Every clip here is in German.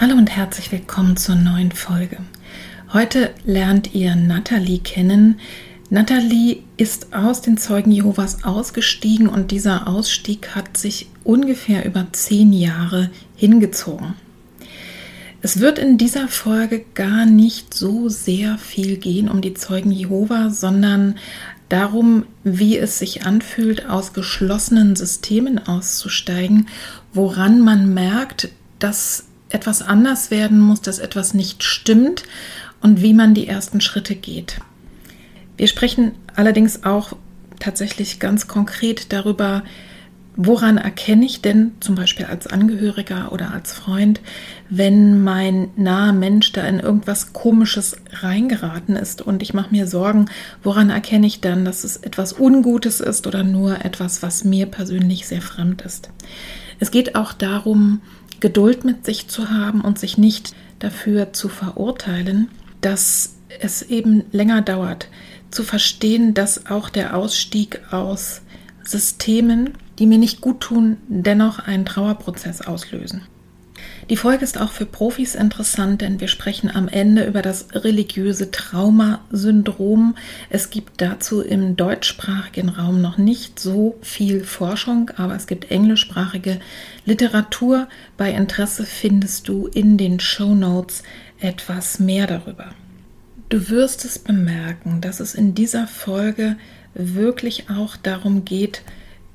Hallo und herzlich willkommen zur neuen Folge. Heute lernt ihr Natalie kennen. Natalie ist aus den Zeugen Jehovas ausgestiegen und dieser Ausstieg hat sich ungefähr über zehn Jahre hingezogen. Es wird in dieser Folge gar nicht so sehr viel gehen um die Zeugen Jehova, sondern darum, wie es sich anfühlt, aus geschlossenen Systemen auszusteigen, woran man merkt, dass etwas anders werden muss, dass etwas nicht stimmt und wie man die ersten Schritte geht. Wir sprechen allerdings auch tatsächlich ganz konkret darüber, Woran erkenne ich denn zum Beispiel als Angehöriger oder als Freund, wenn mein naher Mensch da in irgendwas Komisches reingeraten ist und ich mache mir Sorgen, woran erkenne ich dann, dass es etwas Ungutes ist oder nur etwas, was mir persönlich sehr fremd ist? Es geht auch darum, Geduld mit sich zu haben und sich nicht dafür zu verurteilen, dass es eben länger dauert, zu verstehen, dass auch der Ausstieg aus Systemen, die mir nicht gut tun, dennoch einen Trauerprozess auslösen. Die Folge ist auch für Profis interessant, denn wir sprechen am Ende über das religiöse Traumasyndrom. Es gibt dazu im deutschsprachigen Raum noch nicht so viel Forschung, aber es gibt englischsprachige Literatur. Bei Interesse findest du in den Show Notes etwas mehr darüber. Du wirst es bemerken, dass es in dieser Folge wirklich auch darum geht,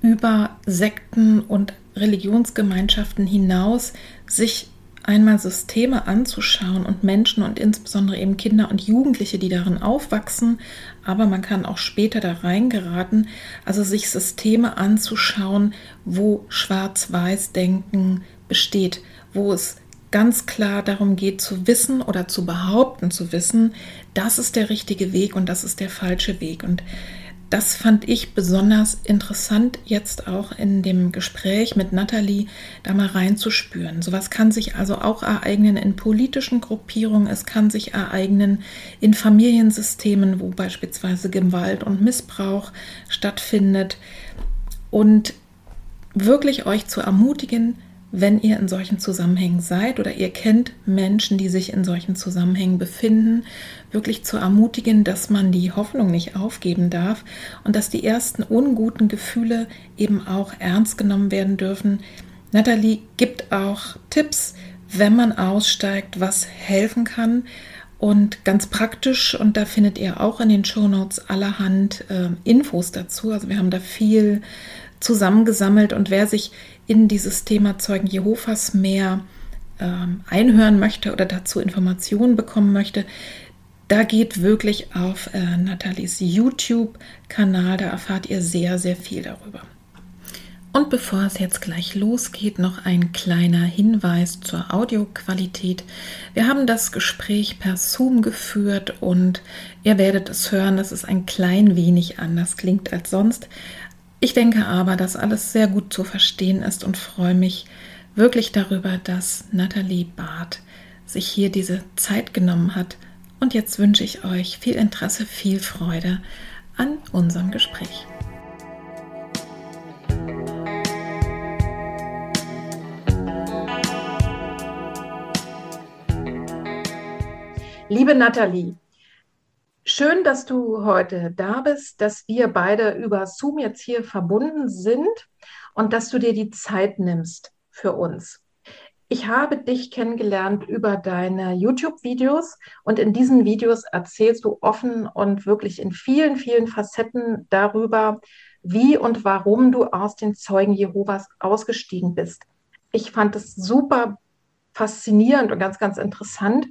über Sekten und Religionsgemeinschaften hinaus sich einmal Systeme anzuschauen und Menschen und insbesondere eben Kinder und Jugendliche, die darin aufwachsen, aber man kann auch später da reingeraten, also sich Systeme anzuschauen, wo Schwarz-Weiß-Denken besteht, wo es ganz klar darum geht zu wissen oder zu behaupten zu wissen, das ist der richtige Weg und das ist der falsche Weg. Und das fand ich besonders interessant, jetzt auch in dem Gespräch mit Nathalie da mal reinzuspüren. Sowas kann sich also auch ereignen in politischen Gruppierungen, es kann sich ereignen in Familiensystemen, wo beispielsweise Gewalt und Missbrauch stattfindet. Und wirklich euch zu ermutigen, wenn ihr in solchen Zusammenhängen seid oder ihr kennt Menschen, die sich in solchen Zusammenhängen befinden, wirklich zu ermutigen, dass man die Hoffnung nicht aufgeben darf und dass die ersten unguten Gefühle eben auch ernst genommen werden dürfen. Nathalie gibt auch Tipps, wenn man aussteigt, was helfen kann. Und ganz praktisch, und da findet ihr auch in den Show Notes allerhand äh, Infos dazu. Also wir haben da viel zusammengesammelt und wer sich in dieses Thema Zeugen Jehovas mehr ähm, einhören möchte oder dazu Informationen bekommen möchte, da geht wirklich auf äh, Nathalies YouTube-Kanal, da erfahrt ihr sehr, sehr viel darüber. Und bevor es jetzt gleich losgeht, noch ein kleiner Hinweis zur Audioqualität. Wir haben das Gespräch per Zoom geführt und ihr werdet es hören, dass es ein klein wenig anders klingt als sonst. Ich denke aber, dass alles sehr gut zu verstehen ist und freue mich wirklich darüber, dass Nathalie Barth sich hier diese Zeit genommen hat. Und jetzt wünsche ich euch viel Interesse, viel Freude an unserem Gespräch. Liebe Nathalie, Schön, dass du heute da bist, dass wir beide über Zoom jetzt hier verbunden sind und dass du dir die Zeit nimmst für uns. Ich habe dich kennengelernt über deine YouTube-Videos und in diesen Videos erzählst du offen und wirklich in vielen, vielen Facetten darüber, wie und warum du aus den Zeugen Jehovas ausgestiegen bist. Ich fand es super faszinierend und ganz, ganz interessant.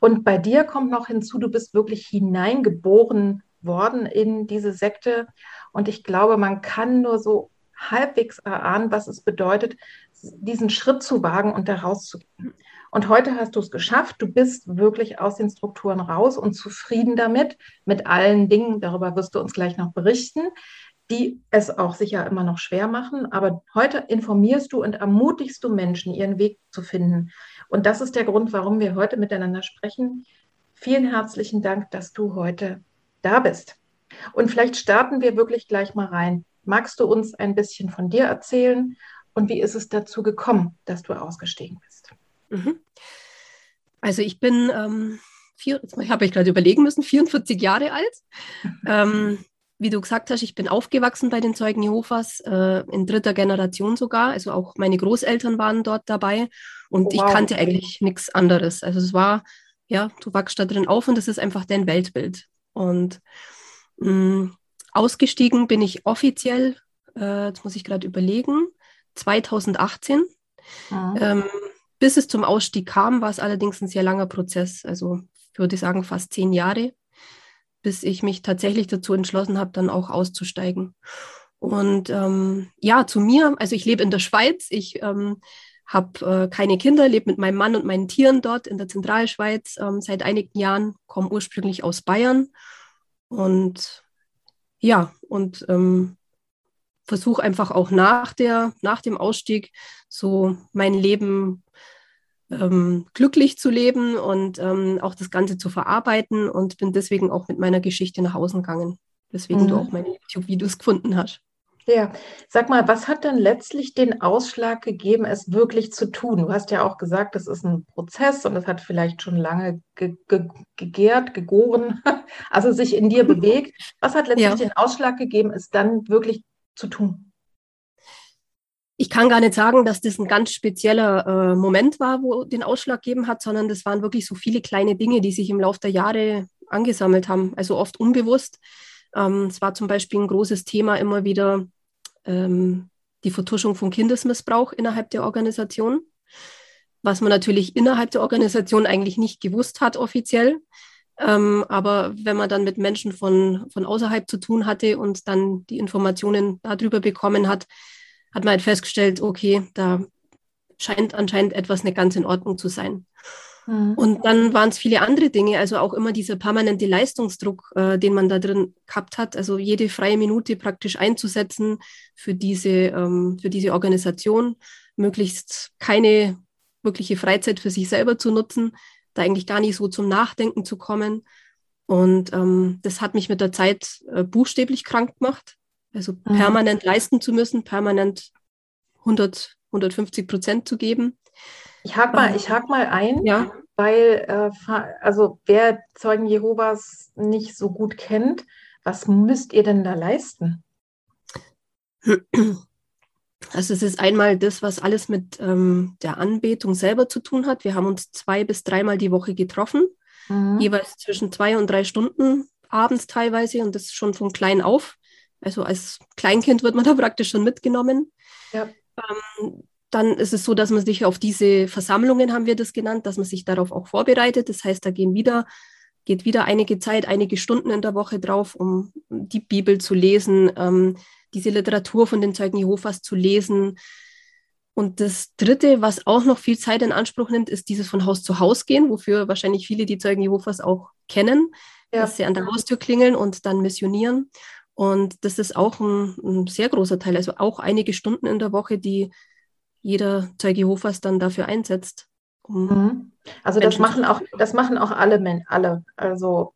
Und bei dir kommt noch hinzu, du bist wirklich hineingeboren worden in diese Sekte. Und ich glaube, man kann nur so halbwegs erahnen, was es bedeutet, diesen Schritt zu wagen und da rauszugehen. Und heute hast du es geschafft. Du bist wirklich aus den Strukturen raus und zufrieden damit, mit allen Dingen. Darüber wirst du uns gleich noch berichten, die es auch sicher immer noch schwer machen. Aber heute informierst du und ermutigst du Menschen, ihren Weg zu finden. Und das ist der Grund, warum wir heute miteinander sprechen. Vielen herzlichen Dank, dass du heute da bist. Und vielleicht starten wir wirklich gleich mal rein. Magst du uns ein bisschen von dir erzählen und wie ist es dazu gekommen, dass du ausgestiegen bist? Mhm. Also ich bin, ähm, vier, jetzt habe ich gerade überlegen müssen, 44 Jahre alt. ähm, wie du gesagt hast, ich bin aufgewachsen bei den Zeugen Jehovas, äh, in dritter Generation sogar. Also auch meine Großeltern waren dort dabei und oh, wow. ich kannte eigentlich nichts anderes. Also es war, ja, du wachst da drin auf und das ist einfach dein Weltbild. Und mh, mm, ausgestiegen bin ich offiziell, äh, jetzt muss ich gerade überlegen, 2018. Mhm. Ähm, bis es zum Ausstieg kam, war es allerdings ein sehr langer Prozess. Also ich würde sagen fast zehn Jahre, bis ich mich tatsächlich dazu entschlossen habe, dann auch auszusteigen. Und ähm, ja, zu mir, also ich lebe in der Schweiz, ich ähm, habe äh, keine Kinder, lebe mit meinem Mann und meinen Tieren dort in der Zentralschweiz ähm, seit einigen Jahren, komme ursprünglich aus Bayern und ja, und ähm, versuche einfach auch nach, der, nach dem Ausstieg so mein Leben ähm, glücklich zu leben und ähm, auch das Ganze zu verarbeiten und bin deswegen auch mit meiner Geschichte nach Hause gegangen, weswegen mhm. du auch meine YouTube-Videos gefunden hast. Ja, sag mal, was hat denn letztlich den Ausschlag gegeben, es wirklich zu tun? Du hast ja auch gesagt, das ist ein Prozess und es hat vielleicht schon lange ge ge gegärt, gegoren, also sich in dir bewegt. Was hat letztlich ja. den Ausschlag gegeben, es dann wirklich zu tun? Ich kann gar nicht sagen, dass das ein ganz spezieller äh, Moment war, wo den Ausschlag gegeben hat, sondern das waren wirklich so viele kleine Dinge, die sich im Laufe der Jahre angesammelt haben, also oft unbewusst. Ähm, es war zum Beispiel ein großes Thema immer wieder ähm, die Vertuschung von Kindesmissbrauch innerhalb der Organisation, was man natürlich innerhalb der Organisation eigentlich nicht gewusst hat offiziell. Ähm, aber wenn man dann mit Menschen von, von außerhalb zu tun hatte und dann die Informationen darüber bekommen hat, hat man halt festgestellt, okay, da scheint anscheinend etwas nicht ganz in Ordnung zu sein. Mhm. Und dann waren es viele andere Dinge, also auch immer dieser permanente Leistungsdruck, äh, den man da drin gehabt hat, also jede freie Minute praktisch einzusetzen für diese, ähm, für diese Organisation, möglichst keine wirkliche Freizeit für sich selber zu nutzen, da eigentlich gar nicht so zum Nachdenken zu kommen. Und ähm, das hat mich mit der Zeit äh, buchstäblich krank gemacht. Also mhm. permanent leisten zu müssen, permanent 100, 150 Prozent zu geben. Ich hake mal, ähm, ich hake mal ein, ja. weil äh, also wer Zeugen Jehovas nicht so gut kennt, was müsst ihr denn da leisten? Also es ist einmal das, was alles mit ähm, der Anbetung selber zu tun hat. Wir haben uns zwei bis dreimal die Woche getroffen, mhm. jeweils zwischen zwei und drei Stunden abends teilweise und das schon von klein auf. Also als Kleinkind wird man da praktisch schon mitgenommen. Ja. Ähm, dann ist es so, dass man sich auf diese Versammlungen, haben wir das genannt, dass man sich darauf auch vorbereitet. Das heißt, da gehen wieder, geht wieder einige Zeit, einige Stunden in der Woche drauf, um die Bibel zu lesen, ähm, diese Literatur von den Zeugen Jehovas zu lesen. Und das Dritte, was auch noch viel Zeit in Anspruch nimmt, ist dieses von Haus zu Haus gehen, wofür wahrscheinlich viele die Zeugen Jehovas auch kennen, ja. dass sie an der Haustür klingeln und dann missionieren. Und das ist auch ein, ein, sehr großer Teil, also auch einige Stunden in der Woche, die jeder Zeuge Jehovas dann dafür einsetzt. Um mhm. Also das machen auch, das machen auch alle Men alle. Also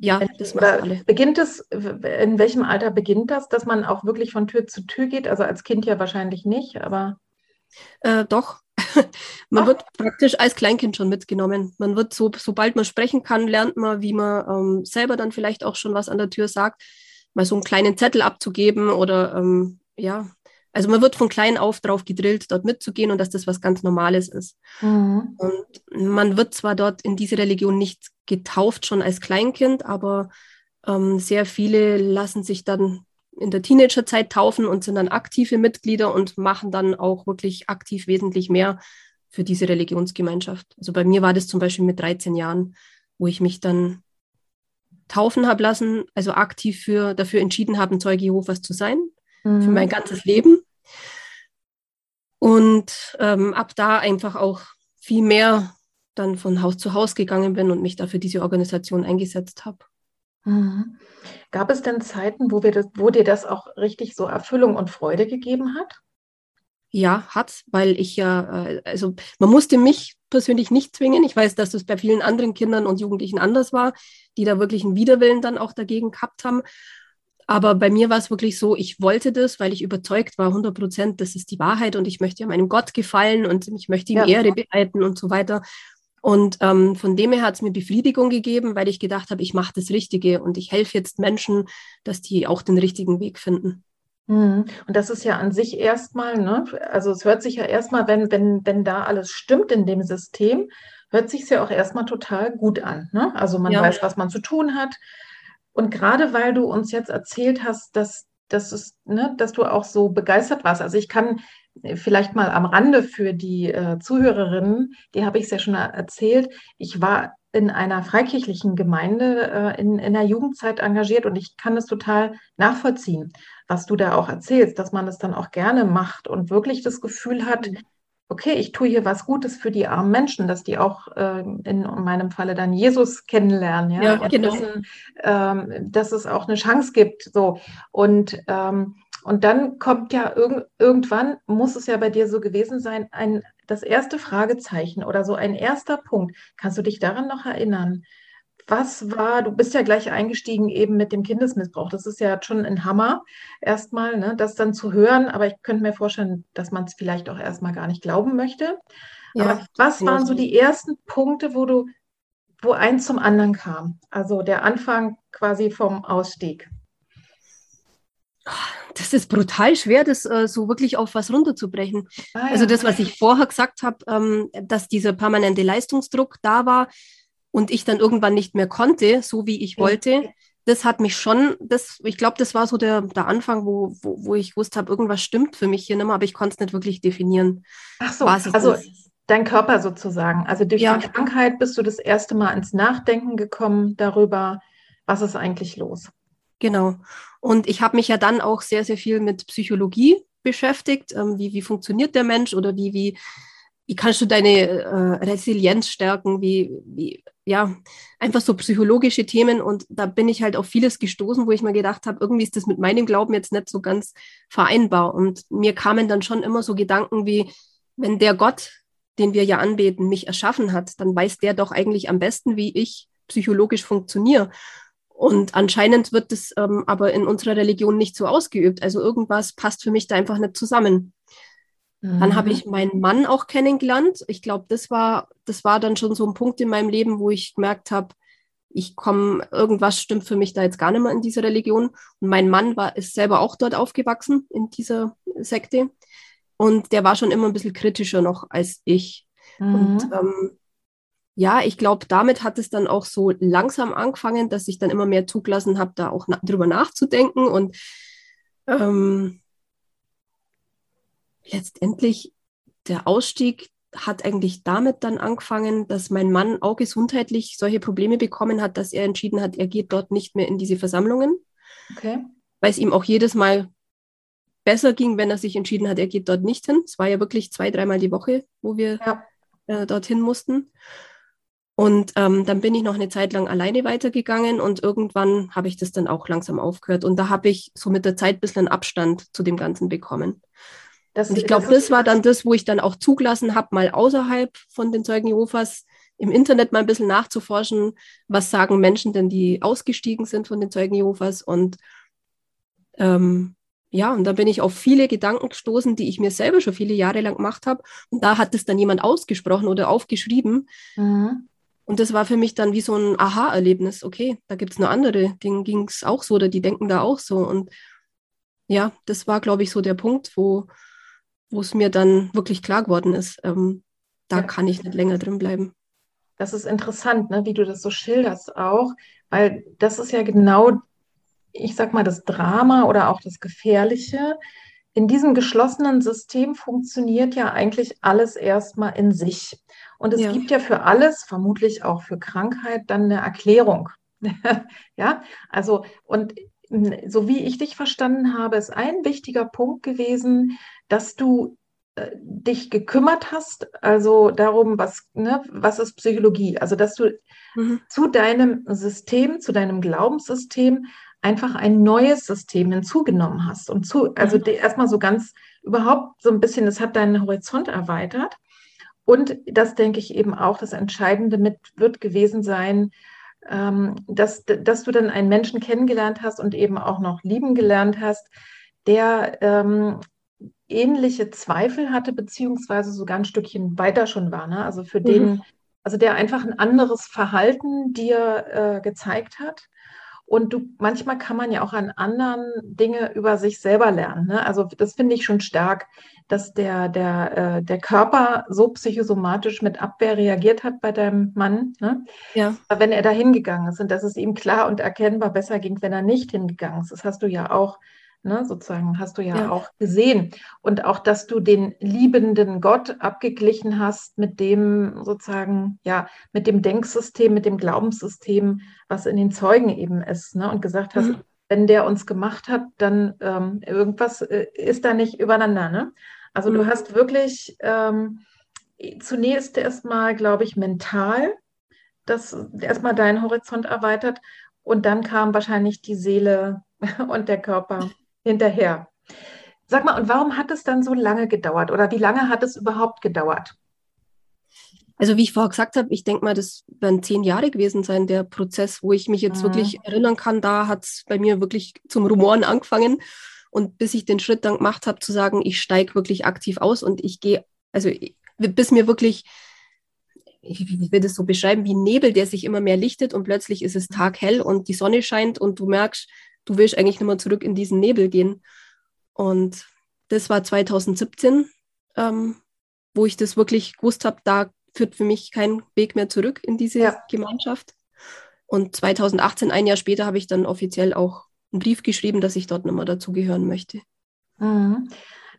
ja, das machen alle. Beginnt es, in welchem Alter beginnt das, dass man auch wirklich von Tür zu Tür geht? Also als Kind ja wahrscheinlich nicht, aber. Äh, doch. man Ach. wird praktisch als Kleinkind schon mitgenommen. Man wird so, sobald man sprechen kann, lernt man, wie man ähm, selber dann vielleicht auch schon was an der Tür sagt, mal so einen kleinen Zettel abzugeben oder ähm, ja, Also man wird von klein auf drauf gedrillt, dort mitzugehen und dass das was ganz Normales ist. Mhm. Und man wird zwar dort in diese Religion nicht getauft, schon als Kleinkind, aber ähm, sehr viele lassen sich dann in der Teenagerzeit taufen und sind dann aktive Mitglieder und machen dann auch wirklich aktiv wesentlich mehr für diese Religionsgemeinschaft. Also bei mir war das zum Beispiel mit 13 Jahren, wo ich mich dann taufen habe lassen, also aktiv für, dafür entschieden habe, ein Zeuge Jehovas zu sein, mhm. für mein ganzes Leben. Und ähm, ab da einfach auch viel mehr dann von Haus zu Haus gegangen bin und mich dafür diese Organisation eingesetzt habe. Mhm. Gab es denn Zeiten, wo, wir das, wo dir das auch richtig so Erfüllung und Freude gegeben hat? Ja, hat, weil ich ja, äh, also man musste mich persönlich nicht zwingen. Ich weiß, dass das bei vielen anderen Kindern und Jugendlichen anders war, die da wirklich einen Widerwillen dann auch dagegen gehabt haben. Aber bei mir war es wirklich so, ich wollte das, weil ich überzeugt war, 100 Prozent, das ist die Wahrheit und ich möchte ja meinem Gott gefallen und ich möchte ihm ja. Ehre behalten und so weiter. Und ähm, von dem her hat es mir Befriedigung gegeben, weil ich gedacht habe, ich mache das Richtige und ich helfe jetzt Menschen, dass die auch den richtigen Weg finden. Mhm. Und das ist ja an sich erstmal, ne? also es hört sich ja erstmal, wenn, wenn, wenn da alles stimmt in dem System, hört sich ja auch erstmal total gut an. Ne? Also man ja. weiß, was man zu tun hat. Und gerade weil du uns jetzt erzählt hast, dass, dass, es, ne, dass du auch so begeistert warst. Also ich kann vielleicht mal am Rande für die äh, Zuhörerinnen, die habe ich es ja schon erzählt. Ich war in einer freikirchlichen Gemeinde äh, in, in der Jugendzeit engagiert und ich kann es total nachvollziehen, was du da auch erzählst, dass man es dann auch gerne macht und wirklich das Gefühl hat, mhm. okay, ich tue hier was Gutes für die armen Menschen, dass die auch äh, in meinem Falle dann Jesus kennenlernen, ja, ja genau. wissen, ähm, dass es auch eine Chance gibt, so und ähm, und dann kommt ja irg irgendwann, muss es ja bei dir so gewesen sein, ein, das erste Fragezeichen oder so ein erster Punkt. Kannst du dich daran noch erinnern? Was war, du bist ja gleich eingestiegen eben mit dem Kindesmissbrauch. Das ist ja schon ein Hammer, erstmal, ne, das dann zu hören. Aber ich könnte mir vorstellen, dass man es vielleicht auch erstmal gar nicht glauben möchte. Ja, aber was waren so die ersten Punkte, wo du, wo eins zum anderen kam? Also der Anfang quasi vom Ausstieg das ist brutal schwer, das äh, so wirklich auf was runterzubrechen. Ah, ja. Also das, was ich vorher gesagt habe, ähm, dass dieser permanente Leistungsdruck da war und ich dann irgendwann nicht mehr konnte, so wie ich wollte, das hat mich schon, das, ich glaube, das war so der, der Anfang, wo, wo, wo ich wusste habe, irgendwas stimmt für mich hier nicht mehr, aber ich konnte es nicht wirklich definieren. Ach so, also ist. dein Körper sozusagen. Also durch ja. die Krankheit bist du das erste Mal ins Nachdenken gekommen darüber, was ist eigentlich los. Genau. Und ich habe mich ja dann auch sehr, sehr viel mit Psychologie beschäftigt. Ähm, wie, wie funktioniert der Mensch oder wie, wie, wie kannst du deine äh, Resilienz stärken? Wie, wie, ja, einfach so psychologische Themen. Und da bin ich halt auf vieles gestoßen, wo ich mir gedacht habe, irgendwie ist das mit meinem Glauben jetzt nicht so ganz vereinbar. Und mir kamen dann schon immer so Gedanken wie, wenn der Gott, den wir ja anbeten, mich erschaffen hat, dann weiß der doch eigentlich am besten, wie ich psychologisch funktioniere. Und anscheinend wird das ähm, aber in unserer Religion nicht so ausgeübt. Also irgendwas passt für mich da einfach nicht zusammen. Dann habe mhm. ich meinen Mann auch kennengelernt. Ich glaube, das war, das war dann schon so ein Punkt in meinem Leben, wo ich gemerkt habe, ich komme, irgendwas stimmt für mich da jetzt gar nicht mehr in dieser Religion. Und mein Mann war, ist selber auch dort aufgewachsen in dieser Sekte. Und der war schon immer ein bisschen kritischer noch als ich. Mhm. Und ähm, ja, ich glaube, damit hat es dann auch so langsam angefangen, dass ich dann immer mehr zugelassen habe, da auch na drüber nachzudenken. Und ähm, letztendlich der Ausstieg hat eigentlich damit dann angefangen, dass mein Mann auch gesundheitlich solche Probleme bekommen hat, dass er entschieden hat, er geht dort nicht mehr in diese Versammlungen. Okay. Weil es ihm auch jedes Mal besser ging, wenn er sich entschieden hat, er geht dort nicht hin. Es war ja wirklich zwei, dreimal die Woche, wo wir ja. äh, dorthin mussten. Und ähm, dann bin ich noch eine Zeit lang alleine weitergegangen und irgendwann habe ich das dann auch langsam aufgehört. Und da habe ich so mit der Zeit ein bisschen Abstand zu dem Ganzen bekommen. Das, und ich glaube, das, das, war dann das, wo ich dann auch zugelassen habe, mal außerhalb von den Zeugen Jehovas im Internet mal ein bisschen nachzuforschen, was sagen Menschen denn, die ausgestiegen sind von den Zeugen Jehovas. Und ähm, ja, und da bin ich auf viele Gedanken gestoßen, die ich mir selber schon viele Jahre lang gemacht habe. Und da hat es dann jemand ausgesprochen oder aufgeschrieben. Mhm. Und das war für mich dann wie so ein Aha-Erlebnis. Okay, da gibt es nur andere, denen ging es auch so oder die denken da auch so. Und ja, das war, glaube ich, so der Punkt, wo wo es mir dann wirklich klar geworden ist, ähm, da ja. kann ich nicht länger drin bleiben. Das ist interessant, ne, wie du das so schilderst auch, weil das ist ja genau, ich sag mal, das Drama oder auch das Gefährliche. In diesem geschlossenen System funktioniert ja eigentlich alles erstmal in sich. Und es ja. gibt ja für alles, vermutlich auch für Krankheit, dann eine Erklärung. ja, also, und so wie ich dich verstanden habe, ist ein wichtiger Punkt gewesen, dass du äh, dich gekümmert hast, also darum, was, ne, was ist Psychologie? Also, dass du mhm. zu deinem System, zu deinem Glaubenssystem einfach ein neues System hinzugenommen hast. Und zu, also mhm. erstmal so ganz überhaupt so ein bisschen, es hat deinen Horizont erweitert. Und das denke ich eben auch, das Entscheidende mit wird gewesen sein, dass, dass du dann einen Menschen kennengelernt hast und eben auch noch lieben gelernt hast, der ähm, ähnliche Zweifel hatte, beziehungsweise sogar ein Stückchen weiter schon war. Ne? Also für mhm. den, also der einfach ein anderes Verhalten dir äh, gezeigt hat. Und du, manchmal kann man ja auch an anderen Dinge über sich selber lernen. Ne? Also das finde ich schon stark, dass der, der, äh, der Körper so psychosomatisch mit Abwehr reagiert hat bei deinem Mann, ne? ja. wenn er da hingegangen ist und dass es ihm klar und erkennbar besser ging, wenn er nicht hingegangen ist. Das hast du ja auch ne, sozusagen, hast du ja, ja, auch gesehen. Und auch, dass du den liebenden Gott abgeglichen hast mit dem sozusagen, ja, mit dem Denksystem, mit dem Glaubenssystem, was in den Zeugen eben ist, ne, und gesagt hast, mhm. wenn der uns gemacht hat, dann ähm, irgendwas äh, ist da nicht übereinander. Ne? Also mhm. du hast wirklich ähm, zunächst erstmal, glaube ich, mental das erstmal deinen Horizont erweitert und dann kam wahrscheinlich die Seele und der Körper hinterher. Sag mal, und warum hat es dann so lange gedauert oder wie lange hat es überhaupt gedauert? Also wie ich vorher gesagt habe, ich denke mal, das werden zehn Jahre gewesen sein, der Prozess, wo ich mich jetzt mhm. wirklich erinnern kann. Da hat es bei mir wirklich zum Rumoren angefangen. Und bis ich den Schritt dann gemacht habe, zu sagen, ich steige wirklich aktiv aus und ich gehe, also bis mir wirklich, ich, will das so beschreiben, wie ein Nebel, der sich immer mehr lichtet und plötzlich ist es taghell und die Sonne scheint und du merkst, du willst eigentlich nicht mehr zurück in diesen Nebel gehen. Und das war 2017, ähm, wo ich das wirklich gewusst habe, da führt für mich kein Weg mehr zurück in diese ja. Gemeinschaft. Und 2018, ein Jahr später, habe ich dann offiziell auch einen Brief geschrieben, dass ich dort mehr dazugehören möchte. Mhm.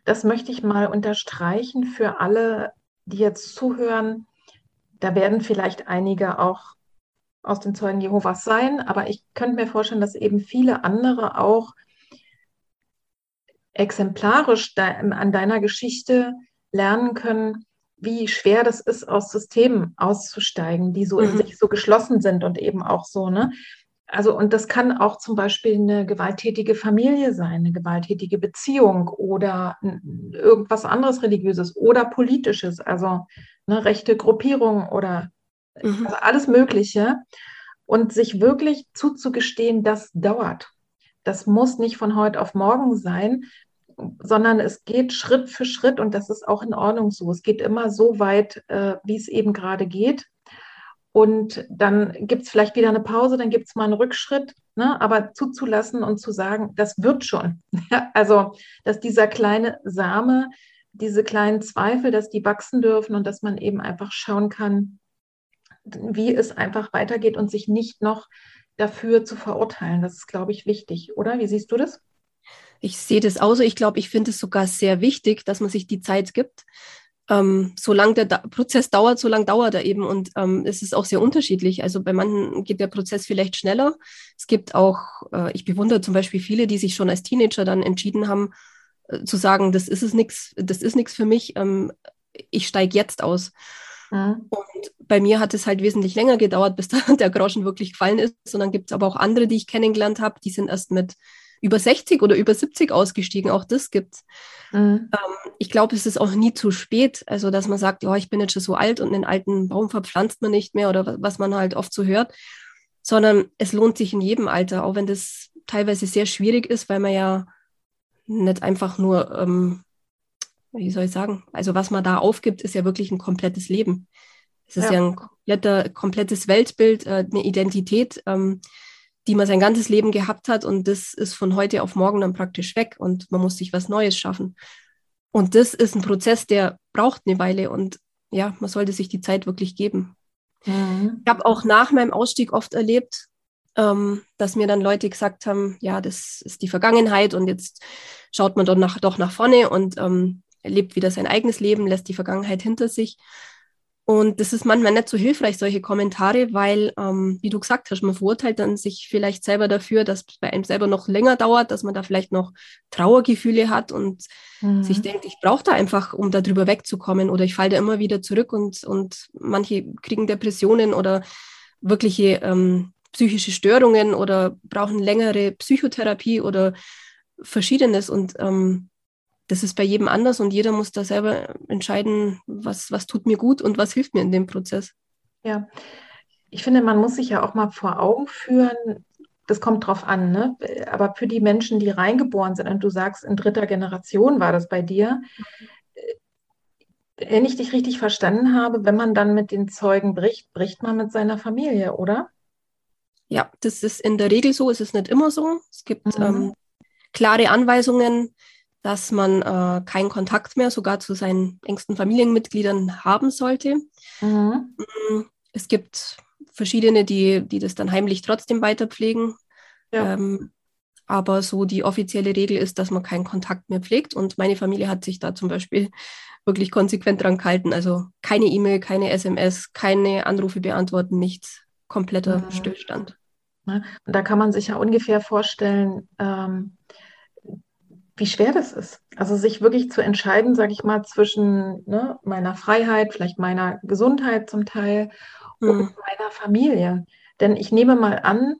Das möchte ich mal unterstreichen für alle, die jetzt zuhören. Da werden vielleicht einige auch aus den Zeugen Jehovas sein, aber ich könnte mir vorstellen, dass eben viele andere auch exemplarisch de an deiner Geschichte lernen können, wie schwer das ist, aus Systemen auszusteigen, die so mhm. in sich so geschlossen sind und eben auch so, ne? Also, und das kann auch zum Beispiel eine gewalttätige Familie sein, eine gewalttätige Beziehung oder irgendwas anderes Religiöses oder Politisches, also eine rechte Gruppierung oder mhm. also alles Mögliche. Und sich wirklich zuzugestehen, das dauert. Das muss nicht von heute auf morgen sein, sondern es geht Schritt für Schritt und das ist auch in Ordnung so. Es geht immer so weit, äh, wie es eben gerade geht. Und dann gibt es vielleicht wieder eine Pause, dann gibt es mal einen Rückschritt, ne? aber zuzulassen und zu sagen, das wird schon. also, dass dieser kleine Same, diese kleinen Zweifel, dass die wachsen dürfen und dass man eben einfach schauen kann, wie es einfach weitergeht und sich nicht noch dafür zu verurteilen. Das ist, glaube ich, wichtig, oder? Wie siehst du das? Ich sehe das auch so. Ich glaube, ich finde es sogar sehr wichtig, dass man sich die Zeit gibt. Ähm, solange der da Prozess dauert, so lange dauert er eben. Und ähm, es ist auch sehr unterschiedlich. Also bei manchen geht der Prozess vielleicht schneller. Es gibt auch, äh, ich bewundere zum Beispiel viele, die sich schon als Teenager dann entschieden haben, äh, zu sagen, das ist es nichts, das ist nichts für mich. Ähm, ich steige jetzt aus. Mhm. Und bei mir hat es halt wesentlich länger gedauert, bis da der Groschen wirklich gefallen ist. Und dann gibt es aber auch andere, die ich kennengelernt habe, die sind erst mit über 60 oder über 70 ausgestiegen. Auch das gibt's. Mhm. Ähm, ich glaube, es ist auch nie zu spät. Also, dass man sagt, ja, ich bin jetzt schon so alt und einen alten Baum verpflanzt man nicht mehr oder was man halt oft so hört, sondern es lohnt sich in jedem Alter, auch wenn das teilweise sehr schwierig ist, weil man ja nicht einfach nur ähm, wie soll ich sagen, also was man da aufgibt, ist ja wirklich ein komplettes Leben. Es ist ja, ja ein kompletter, komplettes Weltbild, äh, eine Identität, ähm, die man sein ganzes Leben gehabt hat und das ist von heute auf morgen dann praktisch weg und man muss sich was Neues schaffen. Und das ist ein Prozess, der braucht eine Weile und ja, man sollte sich die Zeit wirklich geben. Mhm. Ich habe auch nach meinem Ausstieg oft erlebt, ähm, dass mir dann Leute gesagt haben, ja, das ist die Vergangenheit und jetzt schaut man doch nach, doch nach vorne und ähm, lebt wieder sein eigenes Leben, lässt die Vergangenheit hinter sich. Und das ist manchmal nicht so hilfreich, solche Kommentare, weil, ähm, wie du gesagt hast, man verurteilt dann sich vielleicht selber dafür, dass es bei einem selber noch länger dauert, dass man da vielleicht noch Trauergefühle hat und mhm. sich denkt, ich brauche da einfach, um darüber wegzukommen oder ich falle da immer wieder zurück und, und manche kriegen Depressionen oder wirkliche ähm, psychische Störungen oder brauchen längere Psychotherapie oder verschiedenes und ähm, das ist bei jedem anders und jeder muss da selber entscheiden, was, was tut mir gut und was hilft mir in dem Prozess. Ja, ich finde, man muss sich ja auch mal vor Augen führen, das kommt drauf an, ne? aber für die Menschen, die reingeboren sind, und du sagst, in dritter Generation war das bei dir, wenn ich dich richtig verstanden habe, wenn man dann mit den Zeugen bricht, bricht man mit seiner Familie, oder? Ja, das ist in der Regel so, es ist nicht immer so. Es gibt mhm. ähm, klare Anweisungen, dass man äh, keinen Kontakt mehr sogar zu seinen engsten Familienmitgliedern haben sollte. Mhm. Mm, es gibt verschiedene, die, die das dann heimlich trotzdem weiterpflegen. Ja. Ähm, aber so die offizielle Regel ist, dass man keinen Kontakt mehr pflegt. Und meine Familie hat sich da zum Beispiel wirklich konsequent dran gehalten. Also keine E-Mail, keine SMS, keine Anrufe beantworten, nichts. Kompletter mhm. Stillstand. Und da kann man sich ja ungefähr vorstellen, ähm, wie schwer das ist. Also sich wirklich zu entscheiden, sage ich mal, zwischen ne, meiner Freiheit, vielleicht meiner Gesundheit zum Teil mhm. und meiner Familie. Denn ich nehme mal an,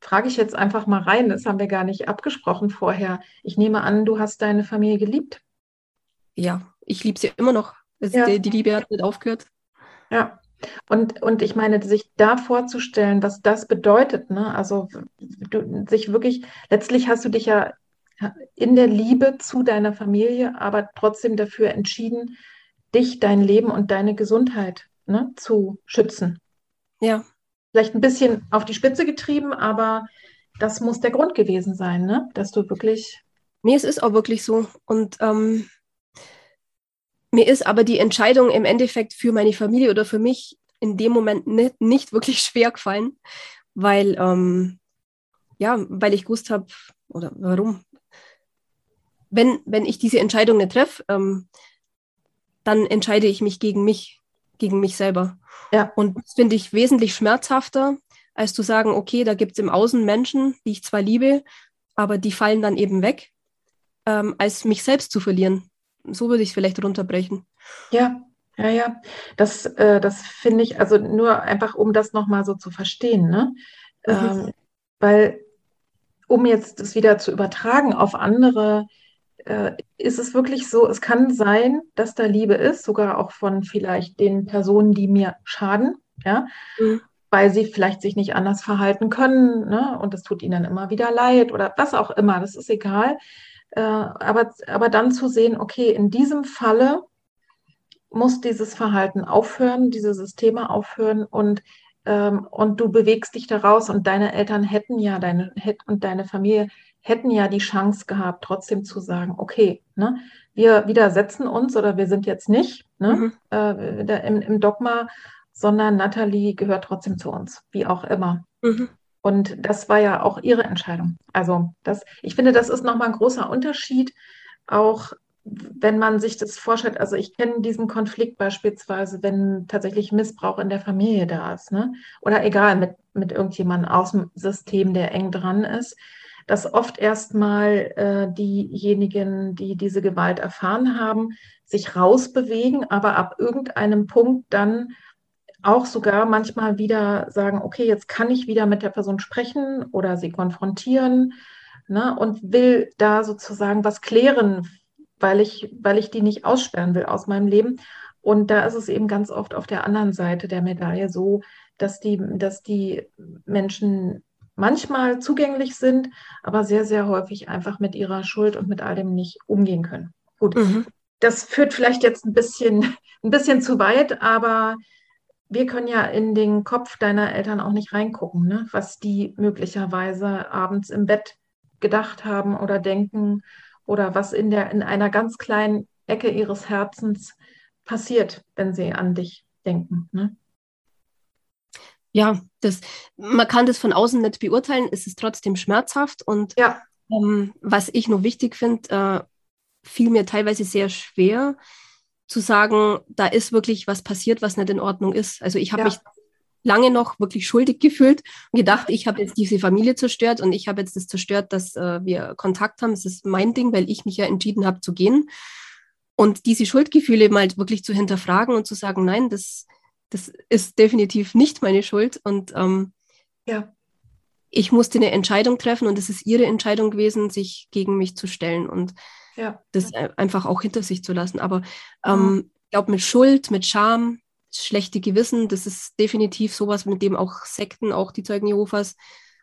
frage ich jetzt einfach mal rein, das haben wir gar nicht abgesprochen vorher. Ich nehme an, du hast deine Familie geliebt. Ja, ich liebe sie immer noch. Ja. Die, die Liebe hat nicht aufgehört. Ja, und, und ich meine, sich da vorzustellen, was das bedeutet, ne? Also du, sich wirklich, letztlich hast du dich ja in der Liebe zu deiner Familie, aber trotzdem dafür entschieden, dich, dein Leben und deine Gesundheit ne, zu schützen. Ja. Vielleicht ein bisschen auf die Spitze getrieben, aber das muss der Grund gewesen sein, ne? dass du wirklich. Mir ist es auch wirklich so. Und ähm, mir ist aber die Entscheidung im Endeffekt für meine Familie oder für mich in dem Moment nicht, nicht wirklich schwer gefallen, weil, ähm, ja, weil ich gewusst habe, oder warum? Wenn, wenn ich diese Entscheidung nicht treffe, ähm, dann entscheide ich mich gegen mich, gegen mich selber. Ja. Und das finde ich wesentlich schmerzhafter, als zu sagen, okay, da gibt es im Außen Menschen, die ich zwar liebe, aber die fallen dann eben weg, ähm, als mich selbst zu verlieren. So würde ich es vielleicht runterbrechen. Ja, ja, ja. Das, äh, das finde ich, also nur einfach, um das nochmal so zu verstehen, ne? Mhm. Ähm, weil, um jetzt das wieder zu übertragen auf andere äh, ist es wirklich so, es kann sein, dass da Liebe ist, sogar auch von vielleicht den Personen, die mir schaden, ja, mhm. weil sie vielleicht sich nicht anders verhalten können, ne? und das tut ihnen dann immer wieder leid oder was auch immer, das ist egal. Äh, aber, aber dann zu sehen, okay, in diesem Falle muss dieses Verhalten aufhören, diese Systeme aufhören und ähm, und du bewegst dich daraus und deine Eltern hätten ja deine und deine Familie hätten ja die Chance gehabt, trotzdem zu sagen, okay, ne, wir widersetzen uns oder wir sind jetzt nicht ne, mhm. äh, im, im, Dogma, sondern Natalie gehört trotzdem zu uns, wie auch immer. Mhm. Und das war ja auch ihre Entscheidung. Also das, ich finde, das ist nochmal ein großer Unterschied, auch wenn man sich das vorstellt, also ich kenne diesen Konflikt beispielsweise, wenn tatsächlich Missbrauch in der Familie da ist, ne? Oder egal, mit, mit irgendjemandem aus dem System, der eng dran ist dass oft erstmal äh, diejenigen, die diese Gewalt erfahren haben, sich rausbewegen, aber ab irgendeinem Punkt dann auch sogar manchmal wieder sagen, okay, jetzt kann ich wieder mit der Person sprechen oder sie konfrontieren ne, und will da sozusagen was klären, weil ich, weil ich die nicht aussperren will aus meinem Leben. Und da ist es eben ganz oft auf der anderen Seite der Medaille so, dass die, dass die Menschen manchmal zugänglich sind, aber sehr, sehr häufig einfach mit ihrer Schuld und mit all dem nicht umgehen können. Gut, mhm. das führt vielleicht jetzt ein bisschen, ein bisschen zu weit, aber wir können ja in den Kopf deiner Eltern auch nicht reingucken, ne? was die möglicherweise abends im Bett gedacht haben oder denken oder was in der in einer ganz kleinen Ecke ihres Herzens passiert, wenn sie an dich denken. Ne? Ja, das, man kann das von außen nicht beurteilen, es ist trotzdem schmerzhaft und ja. ähm, was ich noch wichtig finde, äh, fiel mir teilweise sehr schwer zu sagen, da ist wirklich was passiert, was nicht in Ordnung ist. Also ich habe ja. mich lange noch wirklich schuldig gefühlt und gedacht, ich habe jetzt diese Familie zerstört und ich habe jetzt das zerstört, dass äh, wir Kontakt haben. Das ist mein Ding, weil ich mich ja entschieden habe zu gehen. Und diese Schuldgefühle mal wirklich zu hinterfragen und zu sagen, nein, das, das ist definitiv nicht meine Schuld. Und ähm, ja. ich musste eine Entscheidung treffen und es ist ihre Entscheidung gewesen, sich gegen mich zu stellen und ja. das einfach auch hinter sich zu lassen. Aber ähm, mhm. ich glaube, mit Schuld, mit Scham, schlechte Gewissen, das ist definitiv sowas, mit dem auch Sekten, auch die Zeugen Jehovas,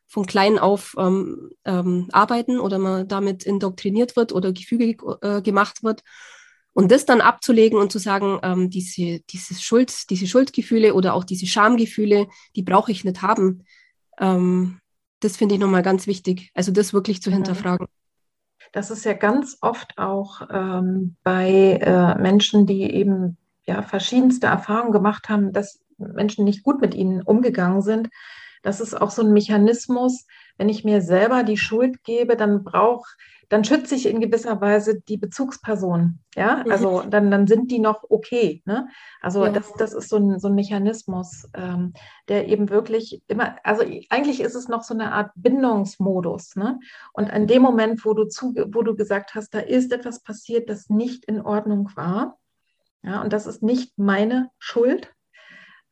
von klein auf ähm, ähm, arbeiten oder man damit indoktriniert wird oder Gefüge äh, gemacht wird. Und das dann abzulegen und zu sagen, ähm, diese, dieses Schuld, diese Schuldgefühle oder auch diese Schamgefühle, die brauche ich nicht haben, ähm, das finde ich nochmal ganz wichtig. Also das wirklich zu mhm. hinterfragen. Das ist ja ganz oft auch ähm, bei äh, Menschen, die eben ja verschiedenste Erfahrungen gemacht haben, dass Menschen nicht gut mit ihnen umgegangen sind. Das ist auch so ein Mechanismus. Wenn ich mir selber die Schuld gebe, dann brauche dann schütze ich in gewisser Weise die Bezugsperson. Ja, mhm. also dann, dann sind die noch okay. Ne? Also ja. das, das ist so ein, so ein Mechanismus, ähm, der eben wirklich immer, also eigentlich ist es noch so eine Art Bindungsmodus. Ne? Und in dem Moment, wo du, zu, wo du gesagt hast, da ist etwas passiert, das nicht in Ordnung war, ja, und das ist nicht meine Schuld,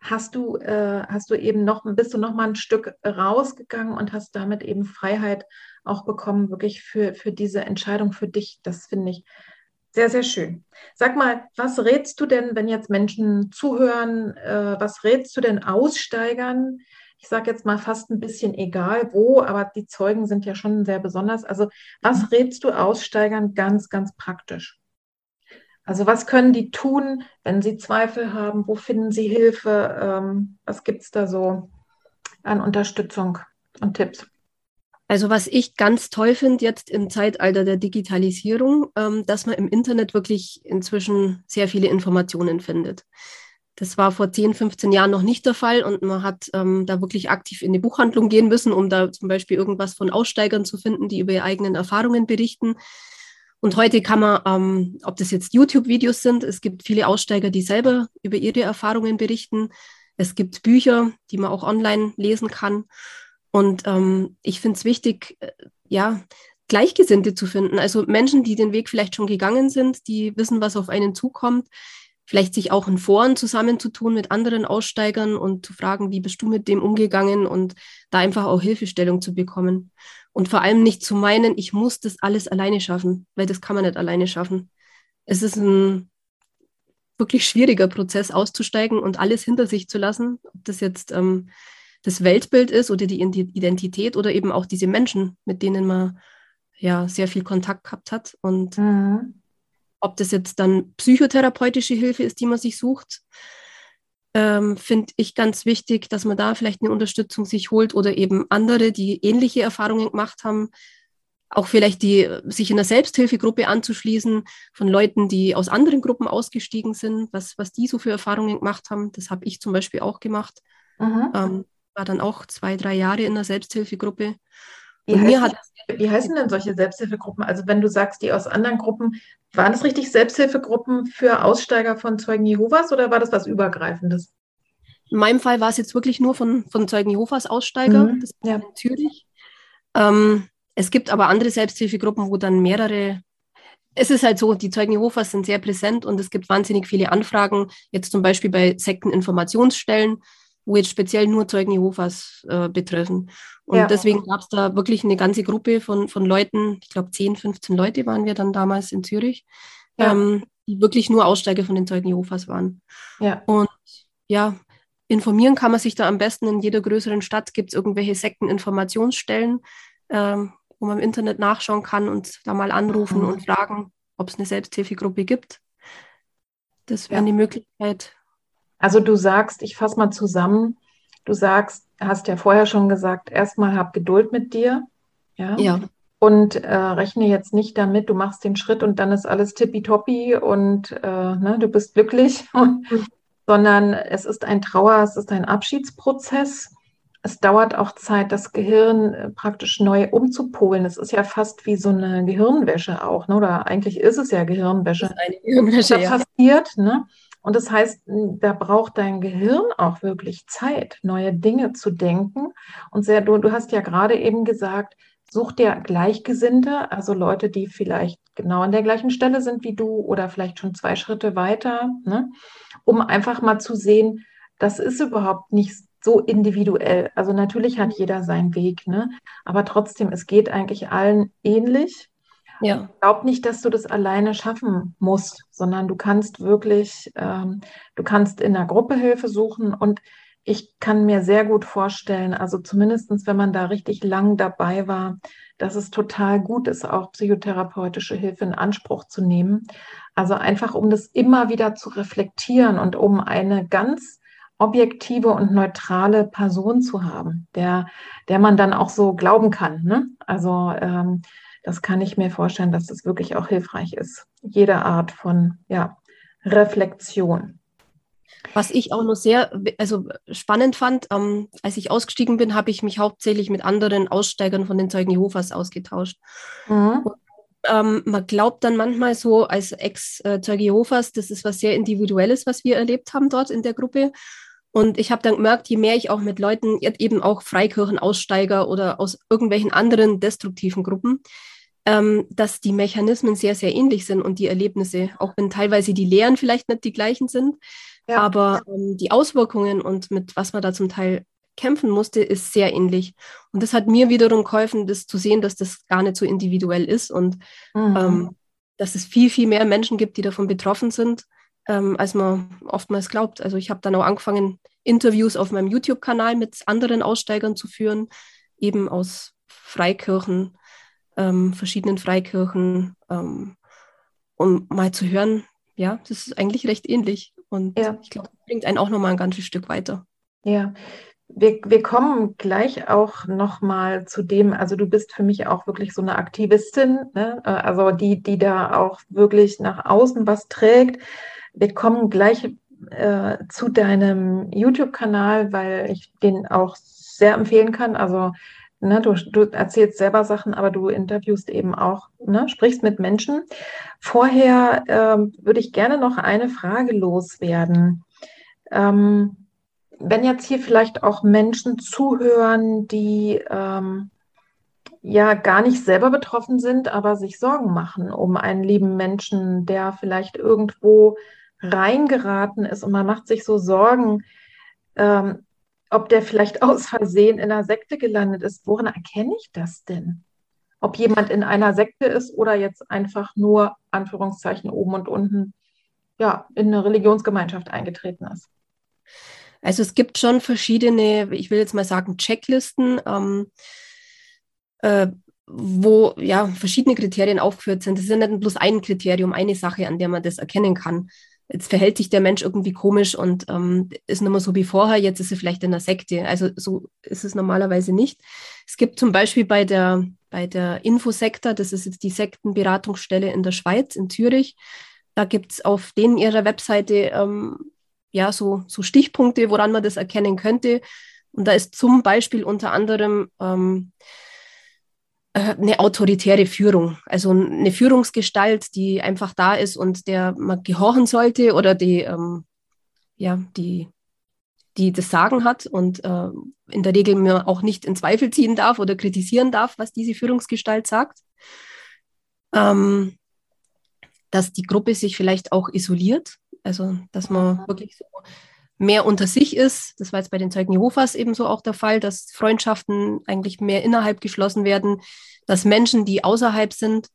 hast du, äh, hast du eben noch, bist du noch mal ein Stück rausgegangen und hast damit eben Freiheit auch bekommen, wirklich für, für diese Entscheidung für dich. Das finde ich sehr, sehr schön. Sag mal, was rätst du denn, wenn jetzt Menschen zuhören, äh, was rätst du denn Aussteigern? Ich sage jetzt mal fast ein bisschen egal wo, aber die Zeugen sind ja schon sehr besonders. Also was rätst du Aussteigern ganz, ganz praktisch? Also was können die tun, wenn sie Zweifel haben? Wo finden sie Hilfe? Ähm, was gibt es da so an Unterstützung und Tipps? Also was ich ganz toll finde jetzt im Zeitalter der Digitalisierung, ähm, dass man im Internet wirklich inzwischen sehr viele Informationen findet. Das war vor 10, 15 Jahren noch nicht der Fall und man hat ähm, da wirklich aktiv in die Buchhandlung gehen müssen, um da zum Beispiel irgendwas von Aussteigern zu finden, die über ihre eigenen Erfahrungen berichten. Und heute kann man, ähm, ob das jetzt YouTube-Videos sind, es gibt viele Aussteiger, die selber über ihre Erfahrungen berichten. Es gibt Bücher, die man auch online lesen kann. Und ähm, ich finde es wichtig, äh, ja, Gleichgesinnte zu finden. Also Menschen, die den Weg vielleicht schon gegangen sind, die wissen, was auf einen zukommt. Vielleicht sich auch in Foren zusammenzutun mit anderen Aussteigern und zu fragen, wie bist du mit dem umgegangen und da einfach auch Hilfestellung zu bekommen. Und vor allem nicht zu meinen, ich muss das alles alleine schaffen, weil das kann man nicht alleine schaffen. Es ist ein wirklich schwieriger Prozess auszusteigen und alles hinter sich zu lassen. Ob das jetzt ähm, das Weltbild ist oder die Identität oder eben auch diese Menschen, mit denen man ja sehr viel Kontakt gehabt hat. Und mhm. ob das jetzt dann psychotherapeutische Hilfe ist, die man sich sucht, ähm, finde ich ganz wichtig, dass man da vielleicht eine Unterstützung sich holt oder eben andere, die ähnliche Erfahrungen gemacht haben, auch vielleicht die sich in einer Selbsthilfegruppe anzuschließen von Leuten, die aus anderen Gruppen ausgestiegen sind, was, was die so für Erfahrungen gemacht haben. Das habe ich zum Beispiel auch gemacht. Ähm, war dann auch zwei, drei Jahre in einer Selbsthilfegruppe. Wie, heißen, wie heißen denn solche Selbsthilfegruppen? Also wenn du sagst, die aus anderen Gruppen, waren das richtig Selbsthilfegruppen für Aussteiger von Zeugen Jehovas oder war das was Übergreifendes? In meinem Fall war es jetzt wirklich nur von, von Zeugen Jehovas Aussteiger, mhm, das ja. in Zürich. Ähm, es gibt aber andere Selbsthilfegruppen, wo dann mehrere es ist halt so, die Zeugen Jehovas sind sehr präsent und es gibt wahnsinnig viele Anfragen, jetzt zum Beispiel bei Sekteninformationsstellen, wo jetzt speziell nur Zeugen Jehovas äh, betreffen. Und ja. deswegen gab es da wirklich eine ganze Gruppe von, von Leuten, ich glaube 10, 15 Leute waren wir dann damals in Zürich, ja. ähm, die wirklich nur Aussteiger von den Zeugen Jehovas waren. Ja. Und ja, informieren kann man sich da am besten in jeder größeren Stadt, gibt es irgendwelche Sekteninformationsstellen, ähm, wo man im Internet nachschauen kann und da mal anrufen mhm. und fragen, ob es eine Selbsthilfegruppe gibt. Das wäre ja. die Möglichkeit, Also du sagst, ich fasse mal zusammen, du sagst, hast ja vorher schon gesagt, erstmal hab Geduld mit dir. Ja. ja. Und äh, rechne jetzt nicht damit, du machst den Schritt und dann ist alles tippitoppi und äh, ne, du bist glücklich, sondern es ist ein Trauer, es ist ein Abschiedsprozess. Es dauert auch Zeit, das Gehirn äh, praktisch neu umzupolen. Es ist ja fast wie so eine Gehirnwäsche auch, ne? oder eigentlich ist es ja Gehirnwäsche. Das ist eine Gehirnwäsche, ja. passiert, ne? Und das heißt, da braucht dein Gehirn auch wirklich Zeit, neue Dinge zu denken. Und sehr, du, du hast ja gerade eben gesagt, such dir Gleichgesinnte, also Leute, die vielleicht genau an der gleichen Stelle sind wie du oder vielleicht schon zwei Schritte weiter, ne? um einfach mal zu sehen, das ist überhaupt nicht so individuell. Also natürlich hat jeder seinen Weg, ne? aber trotzdem, es geht eigentlich allen ähnlich. Ja. Glaub nicht, dass du das alleine schaffen musst, sondern du kannst wirklich, ähm, du kannst in der Gruppe Hilfe suchen und ich kann mir sehr gut vorstellen, also zumindest wenn man da richtig lang dabei war, dass es total gut ist, auch psychotherapeutische Hilfe in Anspruch zu nehmen. Also einfach, um das immer wieder zu reflektieren und um eine ganz objektive und neutrale Person zu haben, der, der man dann auch so glauben kann. Ne? Also ähm, das kann ich mir vorstellen, dass das wirklich auch hilfreich ist. Jede Art von ja, Reflexion. Was ich auch noch sehr also spannend fand, ähm, als ich ausgestiegen bin, habe ich mich hauptsächlich mit anderen Aussteigern von den Zeugen Jehovas ausgetauscht. Mhm. Und, ähm, man glaubt dann manchmal so als Ex-Zeuge Jehovas, das ist was sehr Individuelles, was wir erlebt haben dort in der Gruppe. Und ich habe dann gemerkt, je mehr ich auch mit Leuten, eben auch Freikirchenaussteiger oder aus irgendwelchen anderen destruktiven Gruppen, ähm, dass die Mechanismen sehr, sehr ähnlich sind und die Erlebnisse, auch wenn teilweise die Lehren vielleicht nicht die gleichen sind, ja. aber ähm, die Auswirkungen und mit was man da zum Teil kämpfen musste, ist sehr ähnlich. Und das hat mir wiederum geholfen, das zu sehen, dass das gar nicht so individuell ist und mhm. ähm, dass es viel, viel mehr Menschen gibt, die davon betroffen sind, ähm, als man oftmals glaubt. Also ich habe dann auch angefangen, Interviews auf meinem YouTube-Kanal mit anderen Aussteigern zu führen, eben aus Freikirchen, ähm, verschiedenen Freikirchen, ähm, um mal zu hören, ja, das ist eigentlich recht ähnlich. Und ja. ich glaube, das bringt einen auch nochmal ein ganzes Stück weiter. Ja, wir, wir kommen gleich auch nochmal zu dem, also du bist für mich auch wirklich so eine Aktivistin, ne? Äh, also die, die da auch wirklich nach außen was trägt. Wir kommen gleich äh, zu deinem YouTube-Kanal, weil ich den auch sehr empfehlen kann. Also Ne, du, du, erzählst selber Sachen, aber du interviewst eben auch, ne, sprichst mit Menschen. Vorher ähm, würde ich gerne noch eine Frage loswerden. Ähm, wenn jetzt hier vielleicht auch Menschen zuhören, die ähm, ja gar nicht selber betroffen sind, aber sich Sorgen machen um einen lieben Menschen, der vielleicht irgendwo reingeraten ist und man macht sich so Sorgen, ähm, ob der vielleicht aus Versehen in einer Sekte gelandet ist. Woran erkenne ich das denn? Ob jemand in einer Sekte ist oder jetzt einfach nur, Anführungszeichen, oben und unten, ja, in eine Religionsgemeinschaft eingetreten ist. Also es gibt schon verschiedene, ich will jetzt mal sagen, Checklisten, ähm, äh, wo ja verschiedene Kriterien aufgeführt sind. Das ist ja nicht bloß ein Kriterium, eine Sache, an der man das erkennen kann jetzt verhält sich der Mensch irgendwie komisch und ähm, ist nicht mehr so wie vorher, jetzt ist er vielleicht in einer Sekte. Also so ist es normalerweise nicht. Es gibt zum Beispiel bei der, bei der Infosektor, das ist jetzt die Sektenberatungsstelle in der Schweiz, in Zürich, da gibt es auf denen ihrer Webseite ähm, ja so, so Stichpunkte, woran man das erkennen könnte. Und da ist zum Beispiel unter anderem ähm, äh, eine autoritäre Führung, also eine Führungsgestalt, die einfach da ist und der man gehorchen sollte oder die, ähm, ja, die, die das Sagen hat und äh, in der Regel mir auch nicht in Zweifel ziehen darf oder kritisieren darf, was diese Führungsgestalt sagt. Ähm, dass die Gruppe sich vielleicht auch isoliert, also dass man wirklich so mehr unter sich ist. Das war jetzt bei den Zeugen Jehovas ebenso auch der Fall, dass Freundschaften eigentlich mehr innerhalb geschlossen werden, dass Menschen, die außerhalb sind,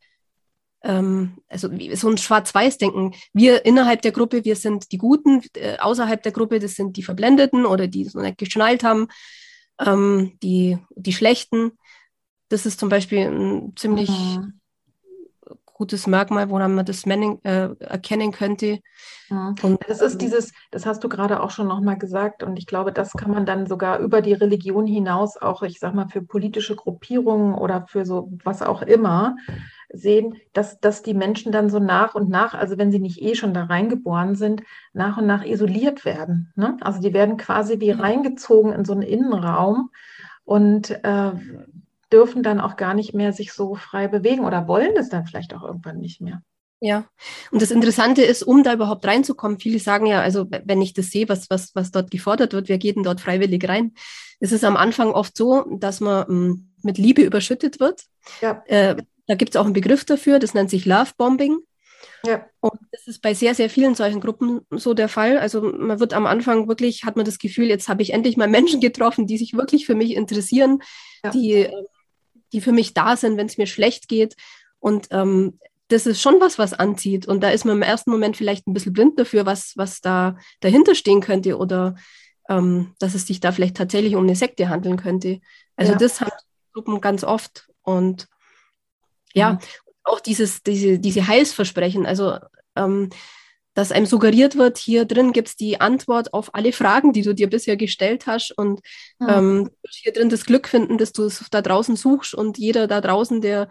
ähm, also so ein Schwarz-Weiß-Denken, wir innerhalb der Gruppe, wir sind die Guten, äh, außerhalb der Gruppe, das sind die Verblendeten oder die so nicht geschnallt haben, ähm, die, die Schlechten. Das ist zum Beispiel ein ziemlich mhm. Gutes Merkmal, woran man das Manning, äh, erkennen könnte. Ja. Und, das ist dieses, das hast du gerade auch schon nochmal gesagt, und ich glaube, das kann man dann sogar über die Religion hinaus auch, ich sag mal, für politische Gruppierungen oder für so was auch immer sehen, dass, dass die Menschen dann so nach und nach, also wenn sie nicht eh schon da reingeboren sind, nach und nach isoliert werden. Ne? Also die werden quasi wie reingezogen in so einen Innenraum und äh, dürfen dann auch gar nicht mehr sich so frei bewegen oder wollen es dann vielleicht auch irgendwann nicht mehr. Ja, und das Interessante ist, um da überhaupt reinzukommen, viele sagen ja, also wenn ich das sehe, was, was, was dort gefordert wird, wer geht denn dort freiwillig rein? Es ist am Anfang oft so, dass man m, hm, mit Liebe überschüttet wird. Ja. Äh, da gibt es auch einen Begriff dafür, das nennt sich Love Bombing. Ja. Und das ist bei sehr, sehr vielen solchen Gruppen so der Fall. Also man wird am Anfang wirklich, hat man das Gefühl, jetzt habe ich endlich mal Menschen getroffen, die sich wirklich für mich interessieren, ja. die, ähm, die für mich da sind, wenn es mir schlecht geht. Und ähm, das ist schon was, was anzieht. Und da ist man im ersten Moment vielleicht ein bisschen blind dafür, was, was da dahinter stehen könnte oder ähm, dass es sich da vielleicht tatsächlich um eine Sekte handeln könnte. Also ja. das haben Gruppen ganz oft. Und ja, mhm. auch dieses, diese, diese Heilsversprechen, also ähm, dass einem suggeriert wird, hier drin gibt es die Antwort auf alle Fragen, die du dir bisher gestellt hast und mhm. ähm, hier drin das Glück finden, dass du es da draußen suchst und jeder da draußen, der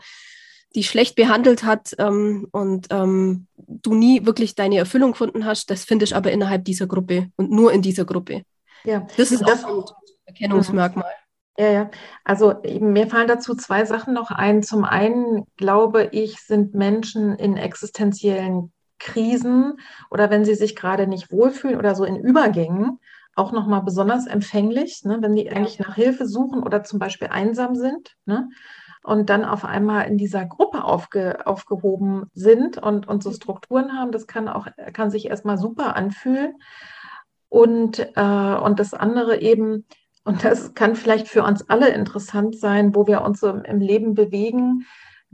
die schlecht behandelt hat ähm, und ähm, du nie wirklich deine Erfüllung gefunden hast, das findest aber innerhalb dieser Gruppe und nur in dieser Gruppe. Ja, das ist das, auch ein Erkennungsmerkmal. Ja, ja. Also mir fallen dazu zwei Sachen noch ein. Zum einen glaube ich, sind Menschen in existenziellen Krisen oder wenn sie sich gerade nicht wohlfühlen oder so in Übergängen auch nochmal besonders empfänglich, ne, wenn die eigentlich nach Hilfe suchen oder zum Beispiel einsam sind ne, und dann auf einmal in dieser Gruppe aufge, aufgehoben sind und, und so Strukturen haben. Das kann auch, kann sich erstmal super anfühlen. Und, äh, und das andere eben, und das kann vielleicht für uns alle interessant sein, wo wir uns so im Leben bewegen.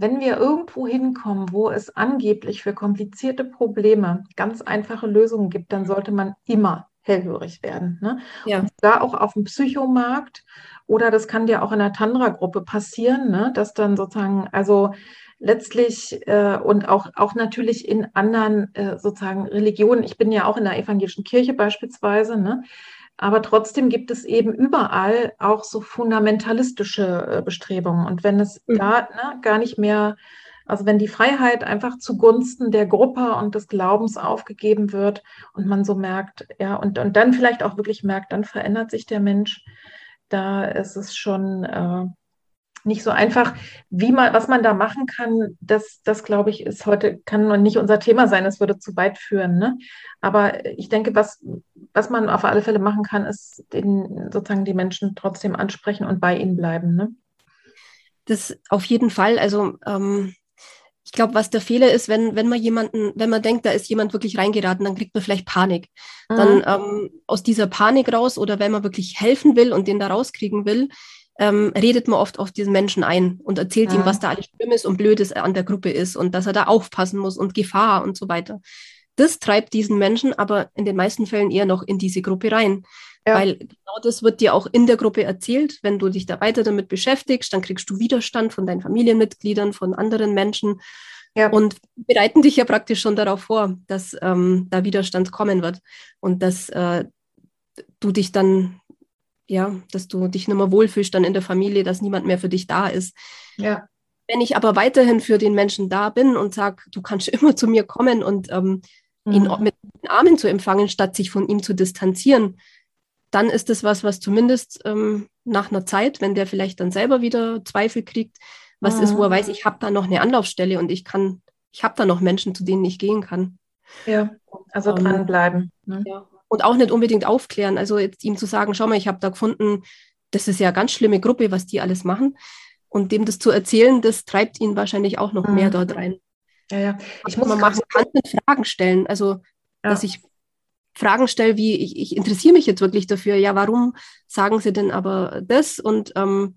Wenn wir irgendwo hinkommen, wo es angeblich für komplizierte Probleme ganz einfache Lösungen gibt, dann sollte man immer hellhörig werden. Ne? Ja. da auch auf dem Psychomarkt oder das kann dir auch in der Tantra-Gruppe passieren, ne? dass dann sozusagen, also letztlich äh, und auch, auch natürlich in anderen äh, sozusagen Religionen, ich bin ja auch in der evangelischen Kirche beispielsweise, ne? Aber trotzdem gibt es eben überall auch so fundamentalistische äh, Bestrebungen. Und wenn es mhm. da ne, gar nicht mehr, also wenn die Freiheit einfach zugunsten der Gruppe und des Glaubens aufgegeben wird und man so merkt, ja, und, und dann vielleicht auch wirklich merkt, dann verändert sich der Mensch, da ist es schon äh, nicht so einfach. Wie man, was man da machen kann, das, das glaube ich, ist heute, kann nicht unser Thema sein, es würde zu weit führen. Ne? Aber ich denke, was, was man auf alle Fälle machen kann, ist den, sozusagen die Menschen trotzdem ansprechen und bei ihnen bleiben. Ne? Das auf jeden Fall. Also ähm, ich glaube, was der Fehler ist, wenn, wenn man jemanden, wenn man denkt, da ist jemand wirklich reingeraten, dann kriegt man vielleicht Panik. Mhm. Dann ähm, aus dieser Panik raus oder wenn man wirklich helfen will und den da rauskriegen will, ähm, redet man oft auf diesen Menschen ein und erzählt ja. ihm, was da alles schlimm ist und blödes an der Gruppe ist und dass er da aufpassen muss und Gefahr und so weiter. Das treibt diesen Menschen aber in den meisten Fällen eher noch in diese Gruppe rein. Ja. Weil genau das wird dir auch in der Gruppe erzählt. Wenn du dich da weiter damit beschäftigst, dann kriegst du Widerstand von deinen Familienmitgliedern, von anderen Menschen. Ja. Und bereiten dich ja praktisch schon darauf vor, dass ähm, da Widerstand kommen wird und dass äh, du dich dann ja, dass du dich nicht mehr wohlfühlst dann in der Familie, dass niemand mehr für dich da ist. Ja. Wenn ich aber weiterhin für den Menschen da bin und sage, du kannst immer zu mir kommen und ähm, mhm. ihn mit den Armen zu empfangen, statt sich von ihm zu distanzieren, dann ist das was, was zumindest ähm, nach einer Zeit, wenn der vielleicht dann selber wieder Zweifel kriegt, was mhm. ist, wo er weiß, ich habe da noch eine Anlaufstelle und ich kann, ich habe da noch Menschen, zu denen ich gehen kann. Ja, also ähm, dranbleiben. Ne? Ja und auch nicht unbedingt aufklären. Also jetzt ihm zu sagen, schau mal, ich habe da gefunden, das ist ja eine ganz schlimme Gruppe, was die alles machen. Und dem das zu erzählen, das treibt ihn wahrscheinlich auch noch mhm. mehr dort rein. Ja, ja. Ich muss man machen kann Fragen stellen. Also, ja. dass ich Fragen stelle, wie ich, ich interessiere mich jetzt wirklich dafür. Ja, warum sagen Sie denn aber das? Und ähm,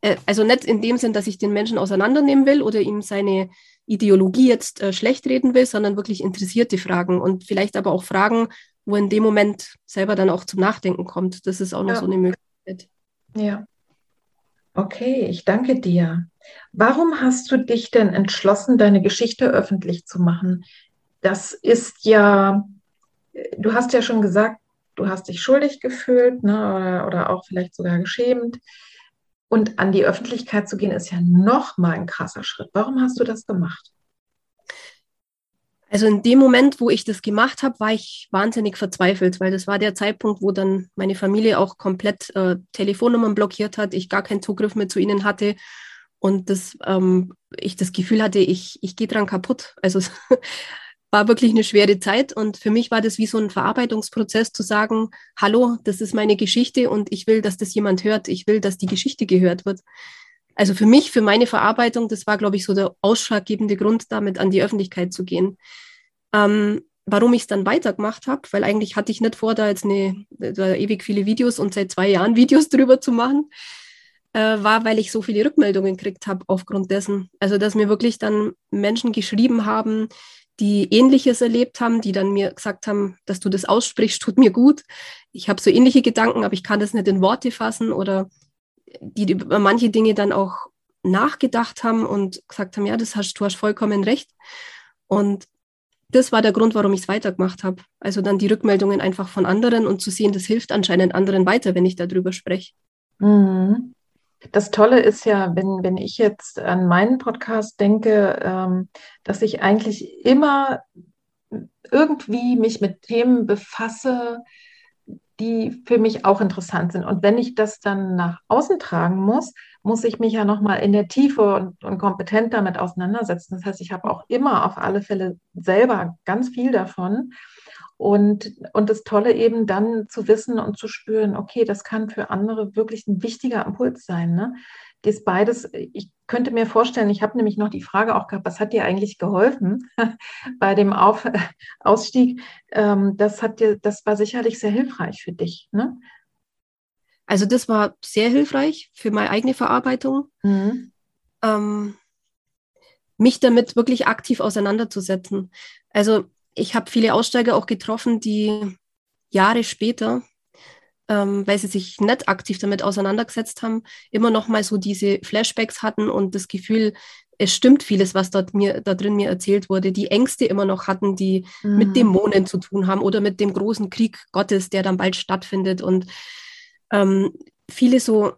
äh, also nicht in dem Sinn, dass ich den Menschen auseinandernehmen will oder ihm seine Ideologie jetzt äh, schlecht reden will, sondern wirklich interessierte Fragen und vielleicht aber auch Fragen, wo in dem Moment selber dann auch zum Nachdenken kommt. Das ist auch noch ja. so eine Möglichkeit. Ja. Okay, ich danke dir. Warum hast du dich denn entschlossen, deine Geschichte öffentlich zu machen? Das ist ja, du hast ja schon gesagt, du hast dich schuldig gefühlt ne, oder, oder auch vielleicht sogar geschämt. Und an die Öffentlichkeit zu gehen, ist ja noch mal ein krasser Schritt. Warum hast du das gemacht? Also in dem Moment, wo ich das gemacht habe, war ich wahnsinnig verzweifelt, weil das war der Zeitpunkt, wo dann meine Familie auch komplett äh, Telefonnummern blockiert hat, ich gar keinen Zugriff mehr zu ihnen hatte und das, ähm, ich das Gefühl hatte, ich, ich gehe dran kaputt. Also war wirklich eine schwere Zeit und für mich war das wie so ein Verarbeitungsprozess zu sagen, hallo, das ist meine Geschichte und ich will, dass das jemand hört, ich will, dass die Geschichte gehört wird. Also für mich, für meine Verarbeitung, das war, glaube ich, so der ausschlaggebende Grund, damit an die Öffentlichkeit zu gehen. Ähm, warum ich es dann weitergemacht habe, weil eigentlich hatte ich nicht vor, da jetzt eine, da ewig viele Videos und seit zwei Jahren Videos drüber zu machen, äh, war, weil ich so viele Rückmeldungen gekriegt habe aufgrund dessen. Also, dass mir wirklich dann Menschen geschrieben haben, die Ähnliches erlebt haben, die dann mir gesagt haben, dass du das aussprichst, tut mir gut. Ich habe so ähnliche Gedanken, aber ich kann das nicht in Worte fassen oder die über manche Dinge dann auch nachgedacht haben und gesagt haben, ja, das hast, du hast vollkommen recht. Und das war der Grund, warum ich es weitergemacht habe. Also dann die Rückmeldungen einfach von anderen und zu sehen, das hilft anscheinend anderen weiter, wenn ich darüber spreche. Mhm. Das Tolle ist ja, wenn, wenn ich jetzt an meinen Podcast denke, ähm, dass ich eigentlich immer irgendwie mich mit Themen befasse, die für mich auch interessant sind. Und wenn ich das dann nach außen tragen muss, muss ich mich ja nochmal in der Tiefe und, und, kompetent damit auseinandersetzen. Das heißt, ich habe auch immer auf alle Fälle selber ganz viel davon. Und, und das Tolle eben dann zu wissen und zu spüren, okay, das kann für andere wirklich ein wichtiger Impuls sein. Ne? Das beides, ich könnte mir vorstellen, ich habe nämlich noch die Frage auch gehabt, was hat dir eigentlich geholfen bei dem Auf Ausstieg? Ähm, das hat dir, das war sicherlich sehr hilfreich für dich. Ne? Also das war sehr hilfreich für meine eigene Verarbeitung. Mhm. Ähm, mich damit wirklich aktiv auseinanderzusetzen. Also ich habe viele Aussteiger auch getroffen, die Jahre später, ähm, weil sie sich nicht aktiv damit auseinandergesetzt haben, immer noch mal so diese Flashbacks hatten und das Gefühl, es stimmt vieles, was dort mir, da drin mir erzählt wurde, die Ängste immer noch hatten, die mhm. mit Dämonen zu tun haben oder mit dem großen Krieg Gottes, der dann bald stattfindet und ähm, viele so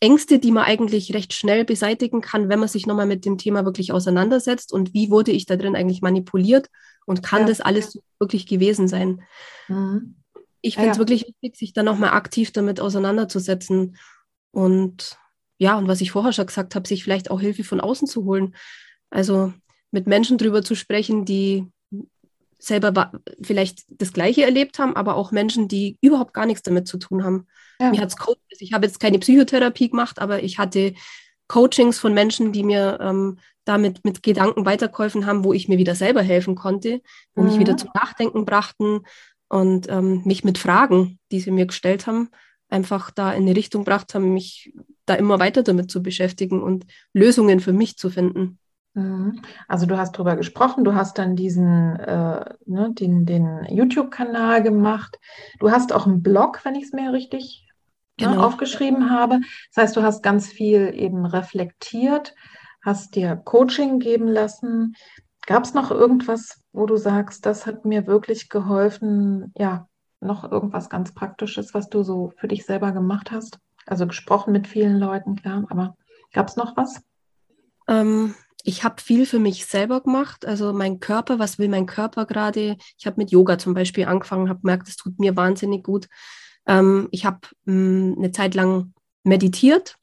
Ängste, die man eigentlich recht schnell beseitigen kann, wenn man sich nochmal mit dem Thema wirklich auseinandersetzt und wie wurde ich da drin eigentlich manipuliert und kann ja. das alles wirklich gewesen sein. Mhm. Ich finde es ja. wirklich wichtig, sich dann nochmal aktiv damit auseinanderzusetzen und ja, und was ich vorher schon gesagt habe, sich vielleicht auch Hilfe von außen zu holen. Also mit Menschen drüber zu sprechen, die selber vielleicht das Gleiche erlebt haben, aber auch Menschen, die überhaupt gar nichts damit zu tun haben. Ja. Mir hat's Coach, ich habe jetzt keine Psychotherapie gemacht, aber ich hatte Coachings von Menschen, die mir ähm, damit mit Gedanken weitergeholfen haben, wo ich mir wieder selber helfen konnte, wo mhm. mich wieder zum Nachdenken brachten und ähm, mich mit Fragen, die sie mir gestellt haben, einfach da in eine Richtung gebracht haben, mich da immer weiter damit zu beschäftigen und Lösungen für mich zu finden. Mhm. Also du hast darüber gesprochen, du hast dann diesen äh, ne, den, den YouTube-Kanal gemacht. Du hast auch einen Blog, wenn ich es mir richtig ne, genau. ne, aufgeschrieben habe. Das heißt, du hast ganz viel eben reflektiert, hast dir Coaching geben lassen. Gab es noch irgendwas, wo du sagst, das hat mir wirklich geholfen? Ja, noch irgendwas ganz Praktisches, was du so für dich selber gemacht hast? Also gesprochen mit vielen Leuten, klar, aber gab es noch was? Ähm, ich habe viel für mich selber gemacht. Also mein Körper, was will mein Körper gerade? Ich habe mit Yoga zum Beispiel angefangen, habe gemerkt, es tut mir wahnsinnig gut. Ähm, ich habe hm, eine Zeit lang meditiert.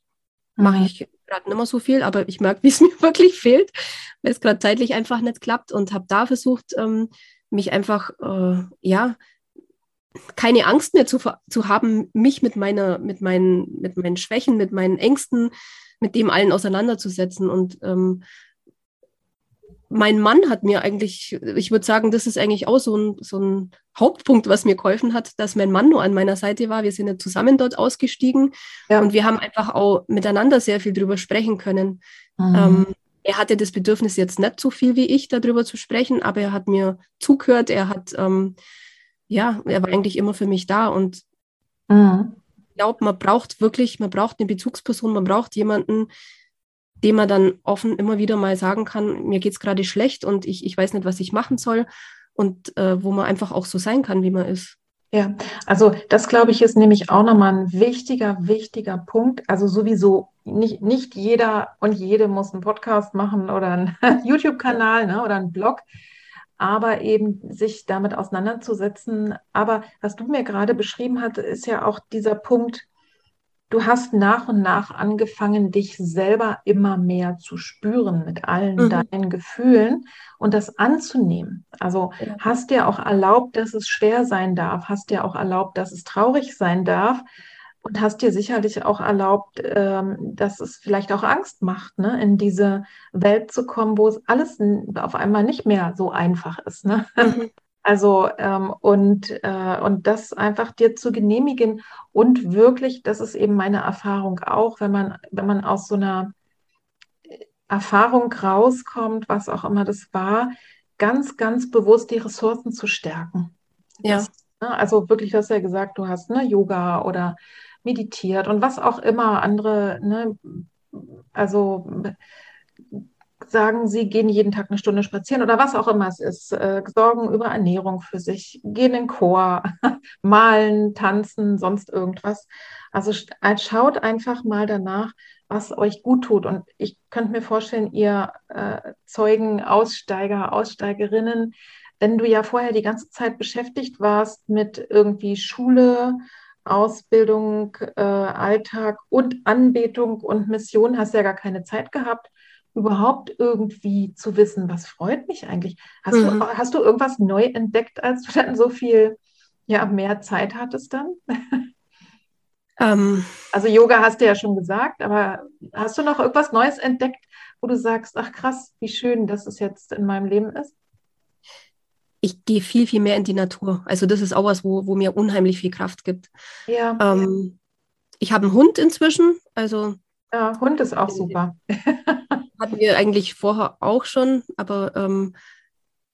Mhm. Mache ich gerade nicht mehr so viel, aber ich merke, wie es mir wirklich fehlt, weil es gerade zeitlich einfach nicht klappt und habe da versucht, ähm, mich einfach, äh, ja, keine Angst mehr zu, zu haben, mich mit meiner, mit meinen, mit meinen Schwächen, mit meinen Ängsten, mit dem allen auseinanderzusetzen und ähm, mein Mann hat mir eigentlich, ich würde sagen, das ist eigentlich auch so ein, so ein Hauptpunkt, was mir geholfen hat, dass mein Mann nur an meiner Seite war. Wir sind ja zusammen dort ausgestiegen ja. und wir haben einfach auch miteinander sehr viel drüber sprechen können. Mhm. Ähm, er hatte das Bedürfnis jetzt nicht so viel wie ich, darüber zu sprechen, aber er hat mir zugehört, er hat, ähm, ja, er war eigentlich immer für mich da und mhm. ich glaube, man braucht wirklich, man braucht eine Bezugsperson, man braucht jemanden, dem man dann offen immer wieder mal sagen kann, mir geht es gerade schlecht und ich, ich weiß nicht, was ich machen soll. Und äh, wo man einfach auch so sein kann, wie man ist. Ja, also das glaube ich ist nämlich auch nochmal ein wichtiger, wichtiger Punkt. Also sowieso nicht, nicht jeder und jede muss einen Podcast machen oder einen YouTube-Kanal ne, oder einen Blog, aber eben sich damit auseinanderzusetzen. Aber was du mir gerade beschrieben hast, ist ja auch dieser Punkt, du hast nach und nach angefangen, dich selber immer mehr zu spüren mit allen mhm. deinen Gefühlen und das anzunehmen. Also ja. hast dir auch erlaubt, dass es schwer sein darf, hast dir auch erlaubt, dass es traurig sein darf und hast dir sicherlich auch erlaubt, ähm, dass es vielleicht auch Angst macht, ne, in diese Welt zu kommen, wo es alles auf einmal nicht mehr so einfach ist. Ne? Mhm. Also ähm, und, äh, und das einfach dir zu genehmigen und wirklich, das ist eben meine Erfahrung auch, wenn man, wenn man aus so einer Erfahrung rauskommt, was auch immer das war, ganz, ganz bewusst die Ressourcen zu stärken. Ja. Das, ne, also wirklich, du hast ja gesagt, du hast ne, Yoga oder meditiert und was auch immer andere, ne, also sagen, sie gehen jeden Tag eine Stunde spazieren oder was auch immer es ist, äh, sorgen über Ernährung für sich, gehen in Chor, malen, tanzen, sonst irgendwas. Also schaut einfach mal danach, was euch gut tut. Und ich könnte mir vorstellen, ihr äh, Zeugen, Aussteiger, Aussteigerinnen, wenn du ja vorher die ganze Zeit beschäftigt warst mit irgendwie Schule, Ausbildung, äh, Alltag und Anbetung und Mission, hast ja gar keine Zeit gehabt überhaupt irgendwie zu wissen, was freut mich eigentlich? Hast, mhm. du, hast du irgendwas neu entdeckt, als du dann so viel ja, mehr Zeit hattest dann? Ähm, also Yoga hast du ja schon gesagt, aber hast du noch irgendwas Neues entdeckt, wo du sagst, ach krass, wie schön, dass es jetzt in meinem Leben ist? Ich gehe viel, viel mehr in die Natur. Also das ist auch was, wo, wo mir unheimlich viel Kraft gibt. Ja. Ähm, ich habe einen Hund inzwischen, also ja, Hund ist auch super. hatten wir eigentlich vorher auch schon, aber ähm,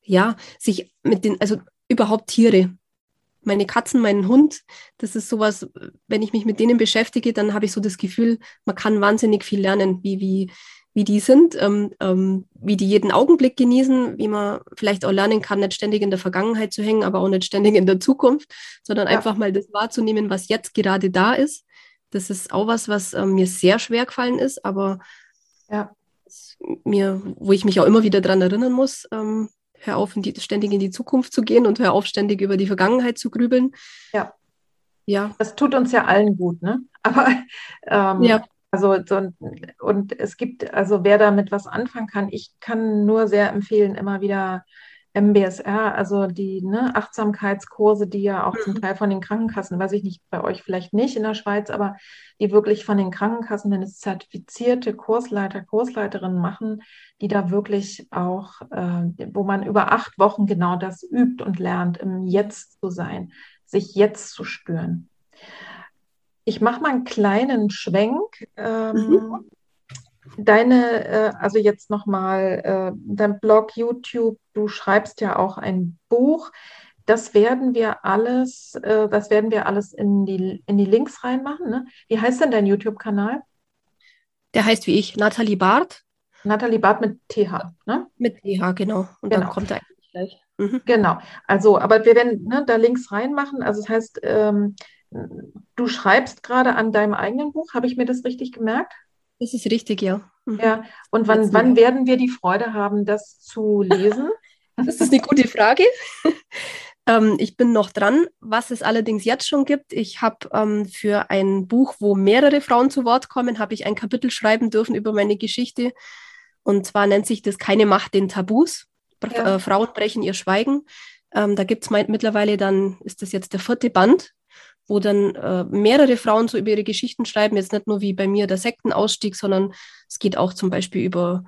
ja, sich mit den, also überhaupt Tiere. Meine Katzen, meinen Hund, das ist sowas, wenn ich mich mit denen beschäftige, dann habe ich so das Gefühl, man kann wahnsinnig viel lernen, wie, wie, wie die sind, ähm, ähm, wie die jeden Augenblick genießen, wie man vielleicht auch lernen kann, nicht ständig in der Vergangenheit zu hängen, aber auch nicht ständig in der Zukunft, sondern ja. einfach mal das wahrzunehmen, was jetzt gerade da ist. Das ist auch was, was äh, mir sehr schwer gefallen ist, aber ja mir, wo ich mich auch immer wieder daran erinnern muss, ähm, hör auf, in die, ständig in die Zukunft zu gehen und hör auf, ständig über die Vergangenheit zu grübeln. Ja. Ja. Das tut uns ja allen gut, ne? Aber ähm, ja. Also so, und es gibt, also wer damit was anfangen kann, ich kann nur sehr empfehlen, immer wieder MBSR, also die ne, Achtsamkeitskurse, die ja auch mhm. zum Teil von den Krankenkassen, weiß ich nicht, bei euch vielleicht nicht in der Schweiz, aber die wirklich von den Krankenkassen, wenn es zertifizierte Kursleiter, Kursleiterinnen machen, die da wirklich auch, äh, wo man über acht Wochen genau das übt und lernt, im Jetzt zu sein, sich jetzt zu spüren. Ich mache mal einen kleinen Schwenk. Ähm, mhm deine, äh, also jetzt nochmal, äh, dein Blog, YouTube, du schreibst ja auch ein Buch. Das werden wir alles, äh, das werden wir alles in die, in die Links reinmachen. Ne? Wie heißt denn dein YouTube-Kanal? Der heißt wie ich, Nathalie Barth. Nathalie Barth mit TH, ne? Mit TH, genau. Und genau. dann kommt er eigentlich gleich. Mhm. Genau. Also, aber wir werden ne, da Links reinmachen. Also das heißt, ähm, du schreibst gerade an deinem eigenen Buch. Habe ich mir das richtig gemerkt? Das ist richtig, ja. Mhm. Ja, und wann, wann werden wir die Freude haben, das zu lesen? Das ist eine gute Frage. ähm, ich bin noch dran, was es allerdings jetzt schon gibt. Ich habe ähm, für ein Buch, wo mehrere Frauen zu Wort kommen, habe ich ein Kapitel schreiben dürfen über meine Geschichte. Und zwar nennt sich das Keine Macht den Tabus. Ja. Äh, Frauen brechen ihr Schweigen. Ähm, da gibt es mittlerweile dann, ist das jetzt der vierte Band wo dann äh, mehrere Frauen so über ihre Geschichten schreiben, jetzt nicht nur wie bei mir der Sektenausstieg, sondern es geht auch zum Beispiel über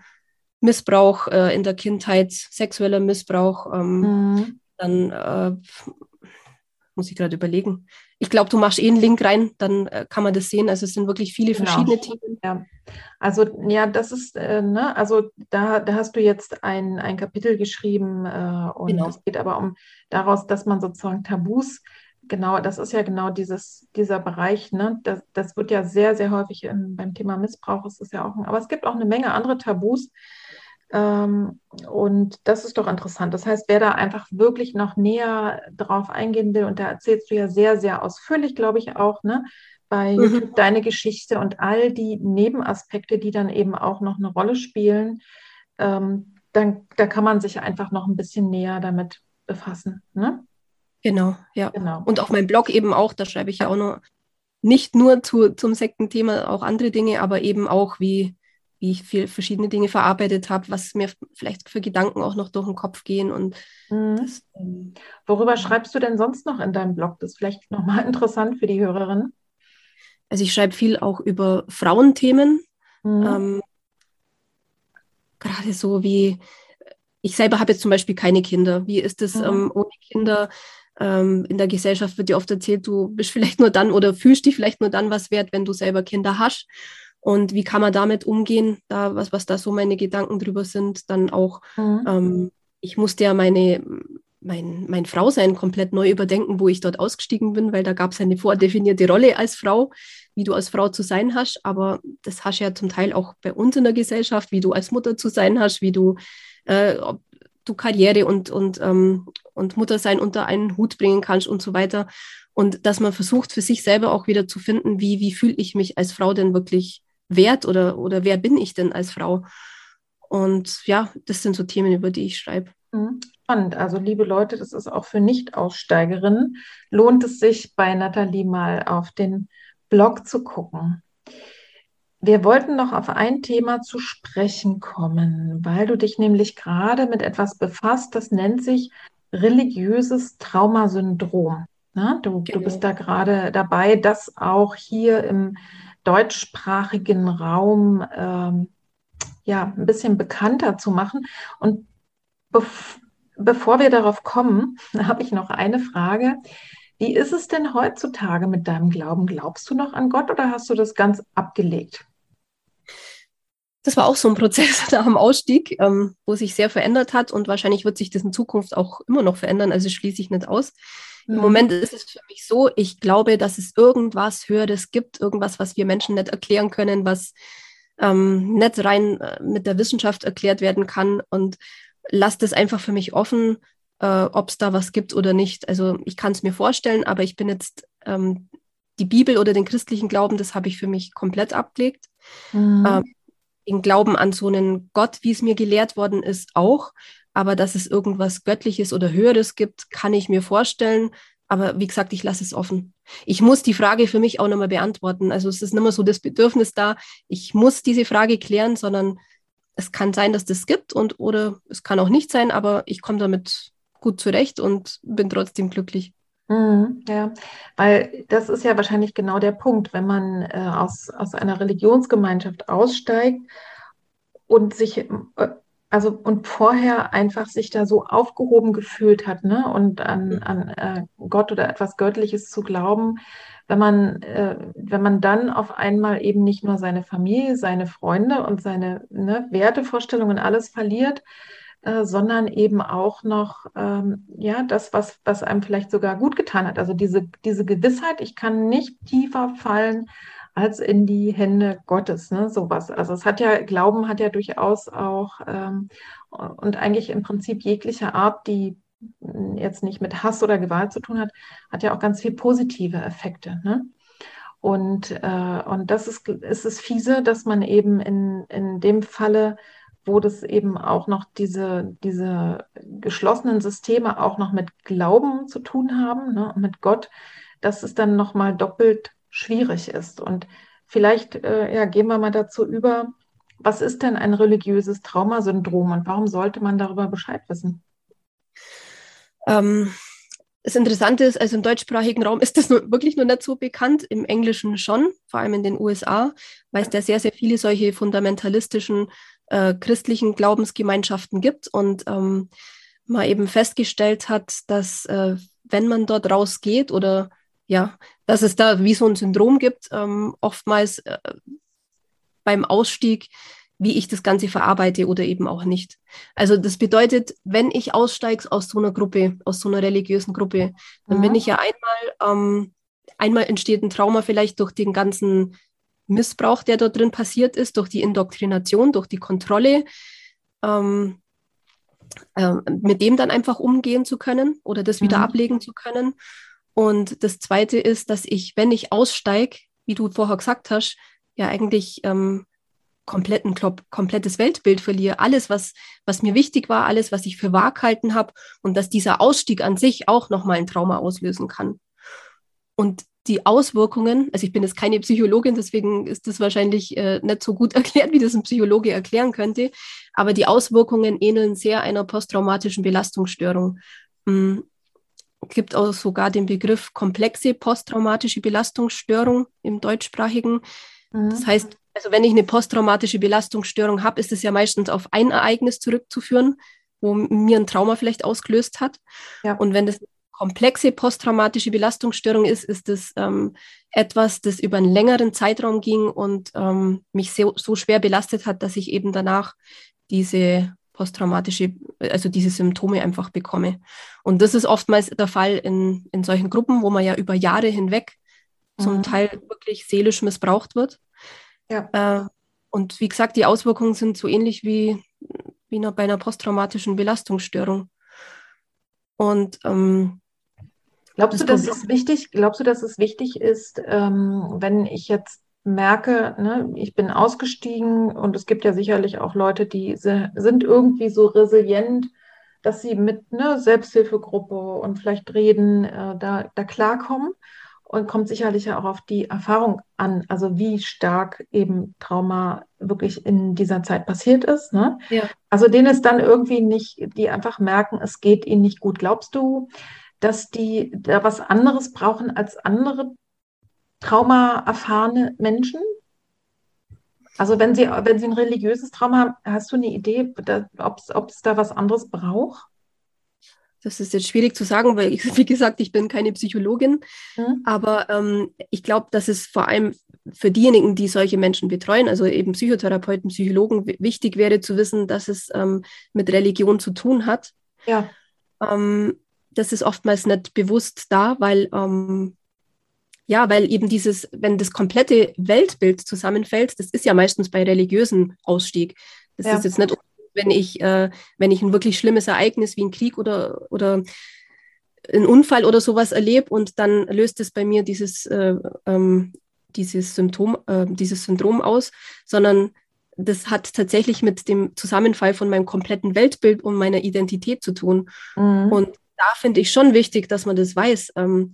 Missbrauch äh, in der Kindheit, sexueller Missbrauch. Ähm, mhm. Dann äh, muss ich gerade überlegen. Ich glaube, du machst eh einen Link rein, dann äh, kann man das sehen. Also es sind wirklich viele genau. verschiedene Themen. Ja. Also ja, das ist, äh, ne, also da, da hast du jetzt ein, ein Kapitel geschrieben äh, und genau. es geht aber um daraus, dass man sozusagen Tabus genau, das ist ja genau dieses, dieser Bereich, ne? Das, das wird ja sehr, sehr häufig in, beim Thema Missbrauch ist es ja auch, aber es gibt auch eine Menge andere Tabus. Ähm, und das ist doch interessant. Das heißt, wer da einfach wirklich noch näher drauf eingehen will, und da erzählst du ja sehr, sehr ausführlich, glaube ich, auch, ne? Bei mhm. YouTube deine Geschichte und all die Nebenaspekte, die dann eben auch noch eine Rolle spielen, ähm, dann da kann man sich einfach noch ein bisschen näher damit befassen. Ne? Genau, ja. Genau. Und auf meinem Blog eben auch, da schreibe ich ja auch noch nicht nur zu, zum Sektenthema, auch andere Dinge, aber eben auch, wie, wie ich viel verschiedene Dinge verarbeitet habe, was mir vielleicht für Gedanken auch noch durch den Kopf gehen. Und mhm. das, ähm, Worüber schreibst du denn sonst noch in deinem Blog? Das ist vielleicht nochmal interessant für die Hörerin. Also ich schreibe viel auch über Frauenthemen. Mhm. Ähm, gerade so wie, ich selber habe jetzt zum Beispiel keine Kinder. Wie ist es mhm. ähm, ohne Kinder? Ähm, in der Gesellschaft wird dir oft erzählt, du bist vielleicht nur dann oder fühlst dich vielleicht nur dann was wert, wenn du selber Kinder hast. Und wie kann man damit umgehen? Da, was, was da so meine Gedanken drüber sind, dann auch, mhm. ähm, ich musste ja meine, mein, mein Frausein komplett neu überdenken, wo ich dort ausgestiegen bin, weil da gab es eine vordefinierte Rolle als Frau, wie du als Frau zu sein hast. Aber das hast du ja zum Teil auch bei uns in der Gesellschaft, wie du als Mutter zu sein hast, wie du, äh, ob du Karriere und, und, ähm, und Muttersein unter einen Hut bringen kannst und so weiter. Und dass man versucht, für sich selber auch wieder zu finden, wie, wie fühle ich mich als Frau denn wirklich wert oder, oder wer bin ich denn als Frau? Und ja, das sind so Themen, über die ich schreibe. Mhm. Spannend. Also, liebe Leute, das ist auch für Nicht-Aussteigerinnen. Lohnt es sich, bei Nathalie mal auf den Blog zu gucken. Wir wollten noch auf ein Thema zu sprechen kommen, weil du dich nämlich gerade mit etwas befasst, das nennt sich religiöses Traumasyndrom. Na, du, genau. du bist da gerade dabei, das auch hier im deutschsprachigen Raum ähm, ja, ein bisschen bekannter zu machen. Und bev bevor wir darauf kommen, habe ich noch eine Frage. Wie ist es denn heutzutage mit deinem Glauben? Glaubst du noch an Gott oder hast du das ganz abgelegt? Das war auch so ein Prozess nach dem Ausstieg, ähm, wo sich sehr verändert hat und wahrscheinlich wird sich das in Zukunft auch immer noch verändern, also schließe ich nicht aus. Mhm. Im Moment ist es für mich so, ich glaube, dass es irgendwas Höheres gibt, irgendwas, was wir Menschen nicht erklären können, was ähm, nicht rein äh, mit der Wissenschaft erklärt werden kann und lasse das einfach für mich offen, äh, ob es da was gibt oder nicht. Also ich kann es mir vorstellen, aber ich bin jetzt ähm, die Bibel oder den christlichen Glauben, das habe ich für mich komplett abgelegt. Mhm. Ähm, den Glauben an so einen Gott, wie es mir gelehrt worden ist, auch. Aber dass es irgendwas Göttliches oder Höheres gibt, kann ich mir vorstellen. Aber wie gesagt, ich lasse es offen. Ich muss die Frage für mich auch nochmal beantworten. Also es ist nicht mehr so das Bedürfnis da, ich muss diese Frage klären, sondern es kann sein, dass das gibt und oder es kann auch nicht sein, aber ich komme damit gut zurecht und bin trotzdem glücklich. Mhm, ja, weil das ist ja wahrscheinlich genau der Punkt, wenn man äh, aus, aus einer Religionsgemeinschaft aussteigt und sich, äh, also und vorher einfach sich da so aufgehoben gefühlt hat, ne, und an, an äh, Gott oder etwas Göttliches zu glauben, wenn man, äh, wenn man dann auf einmal eben nicht nur seine Familie, seine Freunde und seine ne, Wertevorstellungen alles verliert, äh, sondern eben auch noch ähm, ja, das, was, was einem vielleicht sogar gut getan hat. Also diese, diese Gewissheit, ich kann nicht tiefer fallen als in die Hände Gottes, ne? sowas. Also es hat ja, Glauben hat ja durchaus auch ähm, und eigentlich im Prinzip jeglicher Art, die jetzt nicht mit Hass oder Gewalt zu tun hat, hat ja auch ganz viel positive Effekte. Ne? Und, äh, und das ist, ist es fiese, dass man eben in, in dem Falle wo das eben auch noch diese, diese geschlossenen Systeme auch noch mit Glauben zu tun haben, ne, mit Gott, dass es dann nochmal doppelt schwierig ist. Und vielleicht äh, ja, gehen wir mal dazu über, was ist denn ein religiöses Traumasyndrom und warum sollte man darüber Bescheid wissen? Ähm, das Interessante ist, also im deutschsprachigen Raum ist das nur, wirklich noch nicht so bekannt, im Englischen schon, vor allem in den USA, weil es da sehr, sehr viele solche fundamentalistischen äh, christlichen Glaubensgemeinschaften gibt und ähm, man eben festgestellt hat, dass äh, wenn man dort rausgeht oder ja, dass es da wie so ein Syndrom gibt, ähm, oftmals äh, beim Ausstieg wie ich das Ganze verarbeite oder eben auch nicht. Also das bedeutet, wenn ich aussteige aus so einer Gruppe, aus so einer religiösen Gruppe, dann mhm. bin ich ja einmal, ähm, einmal entsteht ein Trauma vielleicht durch den ganzen Missbrauch, der dort drin passiert ist, durch die Indoktrination, durch die Kontrolle, ähm, äh, mit dem dann einfach umgehen zu können oder das wieder mhm. ablegen zu können. Und das Zweite ist, dass ich, wenn ich aussteige, wie du vorher gesagt hast, ja eigentlich ähm, kompletten, komplettes Weltbild verliere. Alles, was, was mir wichtig war, alles, was ich für wahr gehalten habe und dass dieser Ausstieg an sich auch nochmal ein Trauma auslösen kann. Und die Auswirkungen, also ich bin jetzt keine Psychologin, deswegen ist das wahrscheinlich äh, nicht so gut erklärt, wie das ein Psychologe erklären könnte, aber die Auswirkungen ähneln sehr einer posttraumatischen Belastungsstörung. Hm, gibt auch sogar den Begriff komplexe posttraumatische Belastungsstörung im deutschsprachigen. Mhm. Das heißt, also wenn ich eine posttraumatische Belastungsstörung habe, ist es ja meistens auf ein Ereignis zurückzuführen, wo mir ein Trauma vielleicht ausgelöst hat. Ja. Und wenn das komplexe posttraumatische Belastungsstörung ist, ist es ähm, etwas, das über einen längeren Zeitraum ging und ähm, mich so, so schwer belastet hat, dass ich eben danach diese posttraumatische, also diese Symptome einfach bekomme. Und das ist oftmals der Fall in, in solchen Gruppen, wo man ja über Jahre hinweg mhm. zum Teil wirklich seelisch missbraucht wird. Ja. Äh, und wie gesagt, die Auswirkungen sind so ähnlich wie, wie bei einer posttraumatischen Belastungsstörung. Und ähm, glaubst du, dass es wichtig, glaubst du, dass es wichtig ist, ähm, wenn ich jetzt merke, ne, ich bin ausgestiegen und es gibt ja sicherlich auch Leute, die sind irgendwie so resilient, dass sie mit ne, Selbsthilfegruppe und vielleicht reden, äh, da, da klarkommen und kommt sicherlich auch auf die Erfahrung an, also wie stark eben Trauma wirklich in dieser Zeit passiert ist. Ne? Ja. Also denen ist dann irgendwie nicht, die einfach merken, es geht ihnen nicht gut. Glaubst du, dass die da was anderes brauchen als andere Trauma erfahrene Menschen? Also wenn sie, wenn sie ein religiöses Trauma haben, hast du eine Idee, ob es da was anderes braucht? Das ist jetzt schwierig zu sagen, weil, ich, wie gesagt, ich bin keine Psychologin. Mhm. Aber ähm, ich glaube, dass es vor allem für diejenigen, die solche Menschen betreuen, also eben Psychotherapeuten, Psychologen, wichtig wäre zu wissen, dass es ähm, mit Religion zu tun hat. Ja. Ähm, das ist oftmals nicht bewusst da, weil ähm, ja, weil eben dieses, wenn das komplette Weltbild zusammenfällt, das ist ja meistens bei religiösen Ausstieg. Das ja. ist jetzt nicht wenn ich, äh, wenn ich ein wirklich schlimmes Ereignis wie ein Krieg oder, oder ein Unfall oder sowas erlebe und dann löst es bei mir dieses, äh, ähm, dieses Symptom, äh, dieses Syndrom aus, sondern das hat tatsächlich mit dem Zusammenfall von meinem kompletten Weltbild und meiner Identität zu tun. Mhm. Und da finde ich schon wichtig, dass man das weiß, ähm,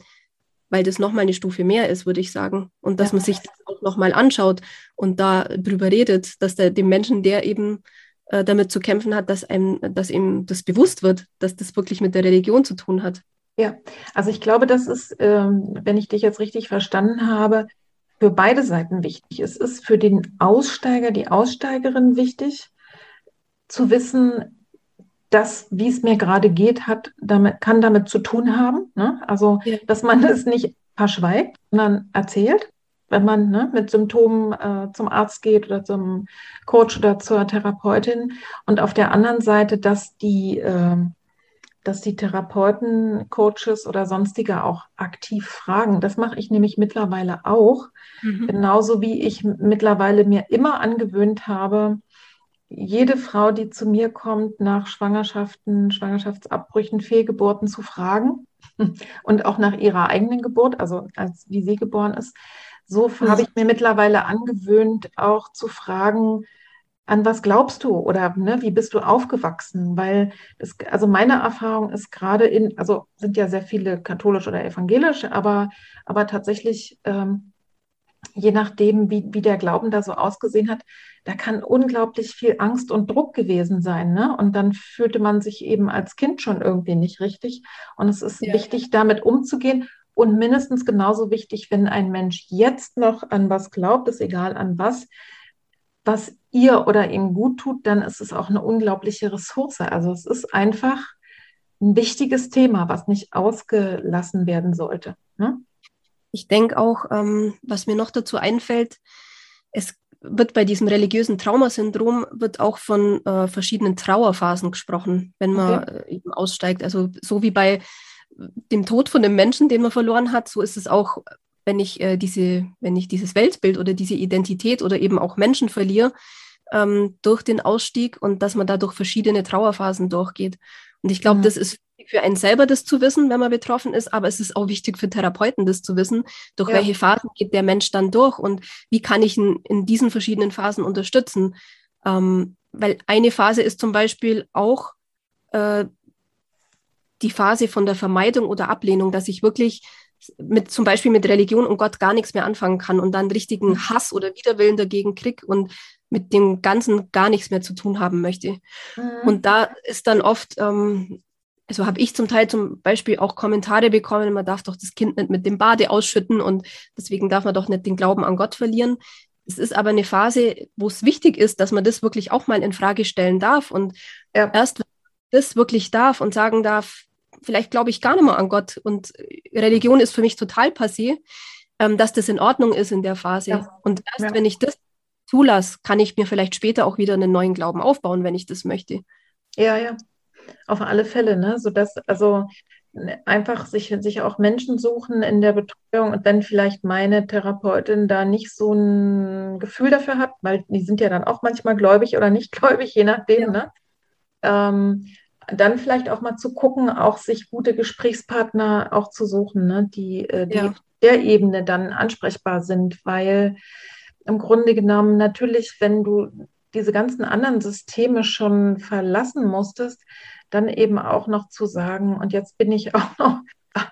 weil das nochmal eine Stufe mehr ist, würde ich sagen. Und dass ja. man sich das auch nochmal anschaut und da drüber redet, dass der, dem Menschen, der eben äh, damit zu kämpfen hat, dass einem, dass ihm das bewusst wird, dass das wirklich mit der Religion zu tun hat. Ja, also ich glaube, das ist, ähm, wenn ich dich jetzt richtig verstanden habe, für beide Seiten wichtig. Es ist für den Aussteiger, die Aussteigerin wichtig, zu wissen, dass, wie es mir gerade geht, hat, damit, kann damit zu tun haben. Ne? Also, ja. dass man es nicht verschweigt, sondern erzählt wenn man ne, mit Symptomen äh, zum Arzt geht oder zum Coach oder zur Therapeutin. Und auf der anderen Seite, dass die, äh, dass die Therapeuten, Coaches oder sonstige auch aktiv fragen. Das mache ich nämlich mittlerweile auch. Mhm. Genauso wie ich mittlerweile mir immer angewöhnt habe, jede Frau, die zu mir kommt, nach Schwangerschaften, Schwangerschaftsabbrüchen, Fehlgeburten zu fragen und auch nach ihrer eigenen Geburt, also als wie sie geboren ist, so habe ich mir mittlerweile angewöhnt, auch zu fragen, an was glaubst du oder ne, wie bist du aufgewachsen? Weil das, also meine Erfahrung ist gerade in, also sind ja sehr viele katholisch oder evangelisch, aber, aber tatsächlich, ähm, je nachdem, wie, wie der Glauben da so ausgesehen hat, da kann unglaublich viel Angst und Druck gewesen sein. Ne? Und dann fühlte man sich eben als Kind schon irgendwie nicht richtig. Und es ist ja. wichtig, damit umzugehen und mindestens genauso wichtig, wenn ein Mensch jetzt noch an was glaubt, ist egal an was, was ihr oder ihm gut tut, dann ist es auch eine unglaubliche Ressource. Also es ist einfach ein wichtiges Thema, was nicht ausgelassen werden sollte. Ne? Ich denke auch, ähm, was mir noch dazu einfällt, es wird bei diesem religiösen Traumasyndrom wird auch von äh, verschiedenen Trauerphasen gesprochen, wenn man okay. Äh, eben aussteigt. Also so wie bei dem Tod von dem Menschen, den man verloren hat, so ist es auch, wenn ich äh, diese, wenn ich dieses Weltbild oder diese Identität oder eben auch Menschen verliere ähm, durch den Ausstieg und dass man da durch verschiedene Trauerphasen durchgeht. Und ich glaube, mhm. das ist für einen selber, das zu wissen, wenn man betroffen ist, aber es ist auch wichtig für Therapeuten, das zu wissen, durch ja. welche Phasen geht der Mensch dann durch und wie kann ich ihn in diesen verschiedenen Phasen unterstützen. Ähm, weil eine Phase ist zum Beispiel auch äh, die Phase von der Vermeidung oder Ablehnung, dass ich wirklich mit zum Beispiel mit Religion und Gott gar nichts mehr anfangen kann und dann richtigen mhm. Hass oder Widerwillen dagegen krieg und mit dem Ganzen gar nichts mehr zu tun haben möchte. Mhm. Und da ist dann oft, ähm, also habe ich zum Teil zum Beispiel auch Kommentare bekommen, man darf doch das Kind nicht mit dem Bade ausschütten und deswegen darf man doch nicht den Glauben an Gott verlieren. Es ist aber eine Phase, wo es wichtig ist, dass man das wirklich auch mal in Frage stellen darf und ja. erst wenn man das wirklich darf und sagen darf, vielleicht glaube ich gar nicht mehr an Gott und Religion ist für mich total passé, ähm, dass das in Ordnung ist in der Phase. Ja. Und erst ja. wenn ich das zulasse, kann ich mir vielleicht später auch wieder einen neuen Glauben aufbauen, wenn ich das möchte. Ja, ja. Auf alle Fälle, ne? Sodass, also einfach sich, sich auch Menschen suchen in der Betreuung und wenn vielleicht meine Therapeutin da nicht so ein Gefühl dafür hat, weil die sind ja dann auch manchmal gläubig oder nicht gläubig, je nachdem, ja. ne? Ähm, dann vielleicht auch mal zu gucken, auch sich gute Gesprächspartner auch zu suchen, ne, die, äh, die ja. der Ebene dann ansprechbar sind, weil im Grunde genommen natürlich, wenn du diese ganzen anderen Systeme schon verlassen musstest, dann eben auch noch zu sagen, und jetzt bin ich auch noch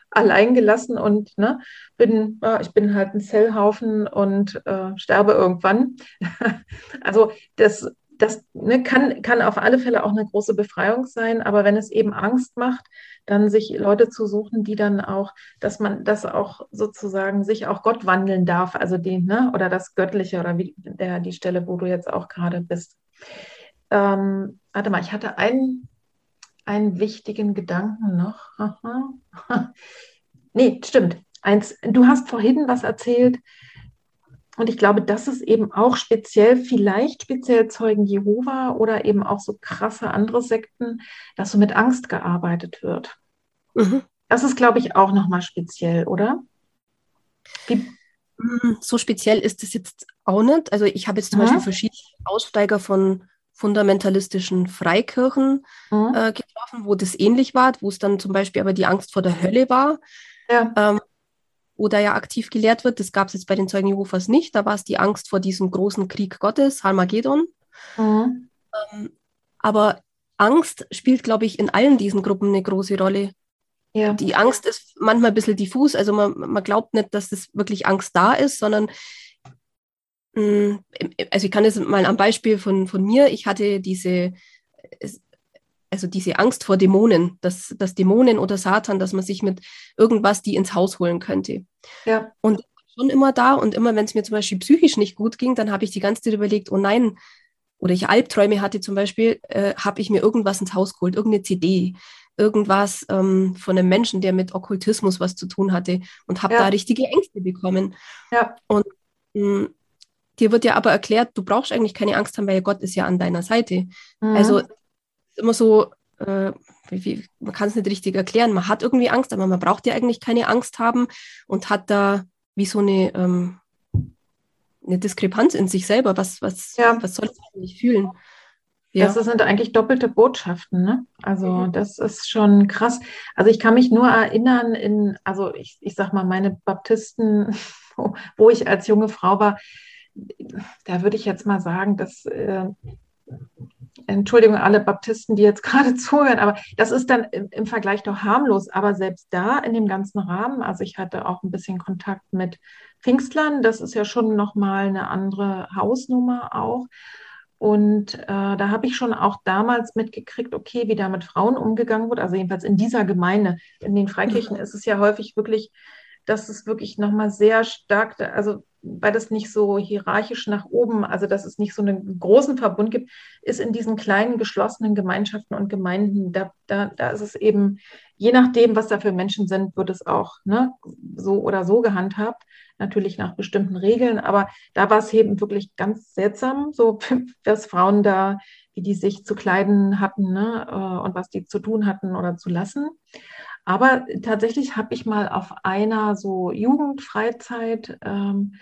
allein gelassen und ne, bin, ja, ich bin halt ein Zellhaufen und äh, sterbe irgendwann. also das das ne, kann, kann auf alle Fälle auch eine große Befreiung sein, aber wenn es eben Angst macht, dann sich Leute zu suchen, die dann auch, dass man das auch sozusagen sich auch Gott wandeln darf, also die, ne, oder das Göttliche oder wie der, die Stelle, wo du jetzt auch gerade bist. Ähm, warte mal, ich hatte einen, einen wichtigen Gedanken noch. Nee, stimmt. Eins, du hast vorhin was erzählt, und ich glaube, das ist eben auch speziell, vielleicht speziell Zeugen Jehova oder eben auch so krasse andere Sekten, dass so mit Angst gearbeitet wird. Mhm. Das ist, glaube ich, auch nochmal speziell, oder? Wie? Mm, so speziell ist es jetzt auch nicht. Also ich habe jetzt zum mhm. Beispiel verschiedene Aussteiger von fundamentalistischen Freikirchen mhm. äh, getroffen, wo das ähnlich war, wo es dann zum Beispiel aber die Angst vor der Hölle war. Ja. Ähm, oder ja aktiv gelehrt wird. Das gab es jetzt bei den Zeugen Jehovas nicht. Da war es die Angst vor diesem großen Krieg Gottes, Harmageddon. Mhm. Ähm, aber Angst spielt, glaube ich, in allen diesen Gruppen eine große Rolle. Ja. Die Angst ist manchmal ein bisschen diffus. Also man, man glaubt nicht, dass das wirklich Angst da ist, sondern also ich kann das mal am Beispiel von, von mir. Ich hatte diese also diese Angst vor Dämonen, dass, dass Dämonen oder Satan, dass man sich mit irgendwas die ins Haus holen könnte. Ja. Und schon immer da und immer, wenn es mir zum Beispiel psychisch nicht gut ging, dann habe ich die ganze Zeit überlegt, oh nein, oder ich Albträume hatte zum Beispiel, äh, habe ich mir irgendwas ins Haus geholt, irgendeine CD, irgendwas ähm, von einem Menschen, der mit Okkultismus was zu tun hatte und habe ja. da richtige Ängste bekommen. Ja. Und mh, hm, dir wird ja aber erklärt, du brauchst eigentlich keine Angst haben, weil Gott ist ja an deiner Seite. Mhm. Also immer so, äh, wie, man kann es nicht richtig erklären. Man hat irgendwie Angst, aber man braucht ja eigentlich keine Angst haben und hat da wie so eine, ähm, eine Diskrepanz in sich selber. Was, was, ja. was soll ich eigentlich fühlen? Ja. Das sind eigentlich doppelte Botschaften, ne? Also mhm. das ist schon krass. Also ich kann mich nur erinnern in, also ich, ich sag mal, meine Baptisten, wo ich als junge Frau war, da würde ich jetzt mal sagen, dass äh, Entschuldigung, alle Baptisten, die jetzt gerade zuhören, aber das ist dann im, im, Vergleich doch harmlos. Aber selbst da in dem ganzen Rahmen, also ich hatte auch ein bisschen Kontakt mit Pfingstlern, das ist ja schon nochmal eine andere Hausnummer auch. Und äh, da habe ich schon auch damals mitgekriegt, okay, wie da mit Frauen umgegangen wird, also jedenfalls in dieser Gemeinde. In den Freikirchen ist es ja häufig wirklich, dass es wirklich nochmal sehr stark, also weil das nicht so hierarchisch nach oben, also dass es nicht so einen großen Verbund gibt, ist in diesen kleinen geschlossenen Gemeinschaften und Gemeinden, da, da, da ist es eben, je nachdem, was da für Menschen sind, wird es auch ne, so oder so gehandhabt, natürlich nach bestimmten Regeln, aber da war es eben wirklich ganz seltsam, so dass Frauen da, wie die sich zu kleiden hatten ne, äh, und was die zu tun hatten oder zu lassen. Aber tatsächlich habe ich mal auf einer so Jugendfreizeit, ähm,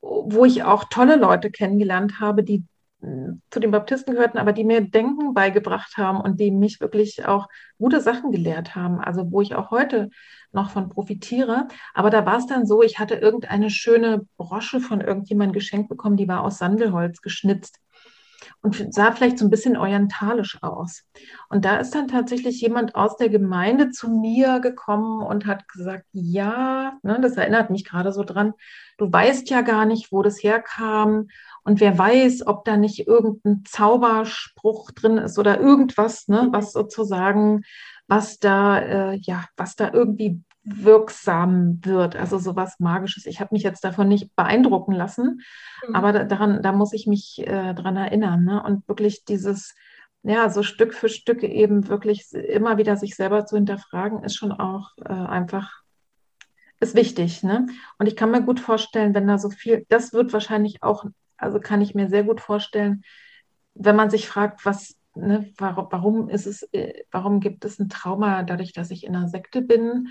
wo ich auch tolle Leute kennengelernt habe, die äh, zu den Baptisten gehörten, aber die mir Denken beigebracht haben und die mich wirklich auch gute Sachen gelehrt haben. Also wo ich auch heute noch von profitiere. Aber da war es dann so, ich hatte irgendeine schöne Brosche von irgendjemandem geschenkt bekommen, die war aus Sandelholz geschnitzt und sah vielleicht so ein bisschen orientalisch aus. Und da ist dann tatsächlich jemand aus der Gemeinde zu mir gekommen und hat gesagt, ja, ne, das erinnert mich gerade so dran, du weißt ja gar nicht, wo das herkam und wer weiß, ob da nicht irgendein Zauberspruch drin ist oder irgendwas, ne, was sozusagen, was da, äh, ja, was da irgendwie wirksam wird, also sowas Magisches. Ich habe mich jetzt davon nicht beeindrucken lassen, mhm. aber da, daran, da muss ich mich äh, dran erinnern. Ne? Und wirklich dieses, ja, so Stück für Stück eben wirklich immer wieder sich selber zu hinterfragen, ist schon auch äh, einfach, ist wichtig. Ne? Und ich kann mir gut vorstellen, wenn da so viel, das wird wahrscheinlich auch, also kann ich mir sehr gut vorstellen, wenn man sich fragt, was, ne, warum, warum ist es, äh, warum gibt es ein Trauma dadurch, dass ich in einer Sekte bin?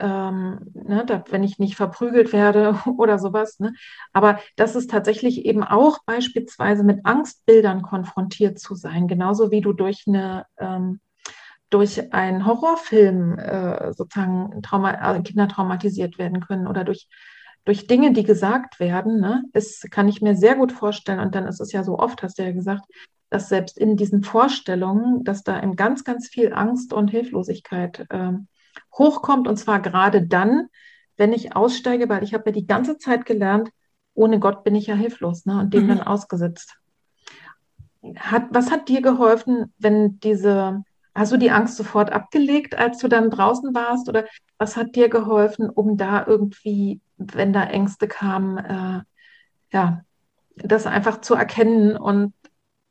Ähm, ne, da, wenn ich nicht verprügelt werde oder sowas. Ne? Aber das ist tatsächlich eben auch beispielsweise mit Angstbildern konfrontiert zu sein, genauso wie du durch eine ähm, durch einen Horrorfilm äh, sozusagen Trauma, also Kinder traumatisiert werden können oder durch, durch Dinge, die gesagt werden, ne, ist, kann ich mir sehr gut vorstellen. Und dann ist es ja so oft, hast du ja gesagt, dass selbst in diesen Vorstellungen, dass da eben ganz, ganz viel Angst und Hilflosigkeit äh, hochkommt. Und zwar gerade dann, wenn ich aussteige, weil ich habe ja die ganze Zeit gelernt, ohne Gott bin ich ja hilflos ne, und dem mhm. dann ausgesetzt. Hat, was hat dir geholfen, wenn diese, hast du die Angst sofort abgelegt, als du dann draußen warst? Oder was hat dir geholfen, um da irgendwie, wenn da Ängste kamen, äh, ja, das einfach zu erkennen und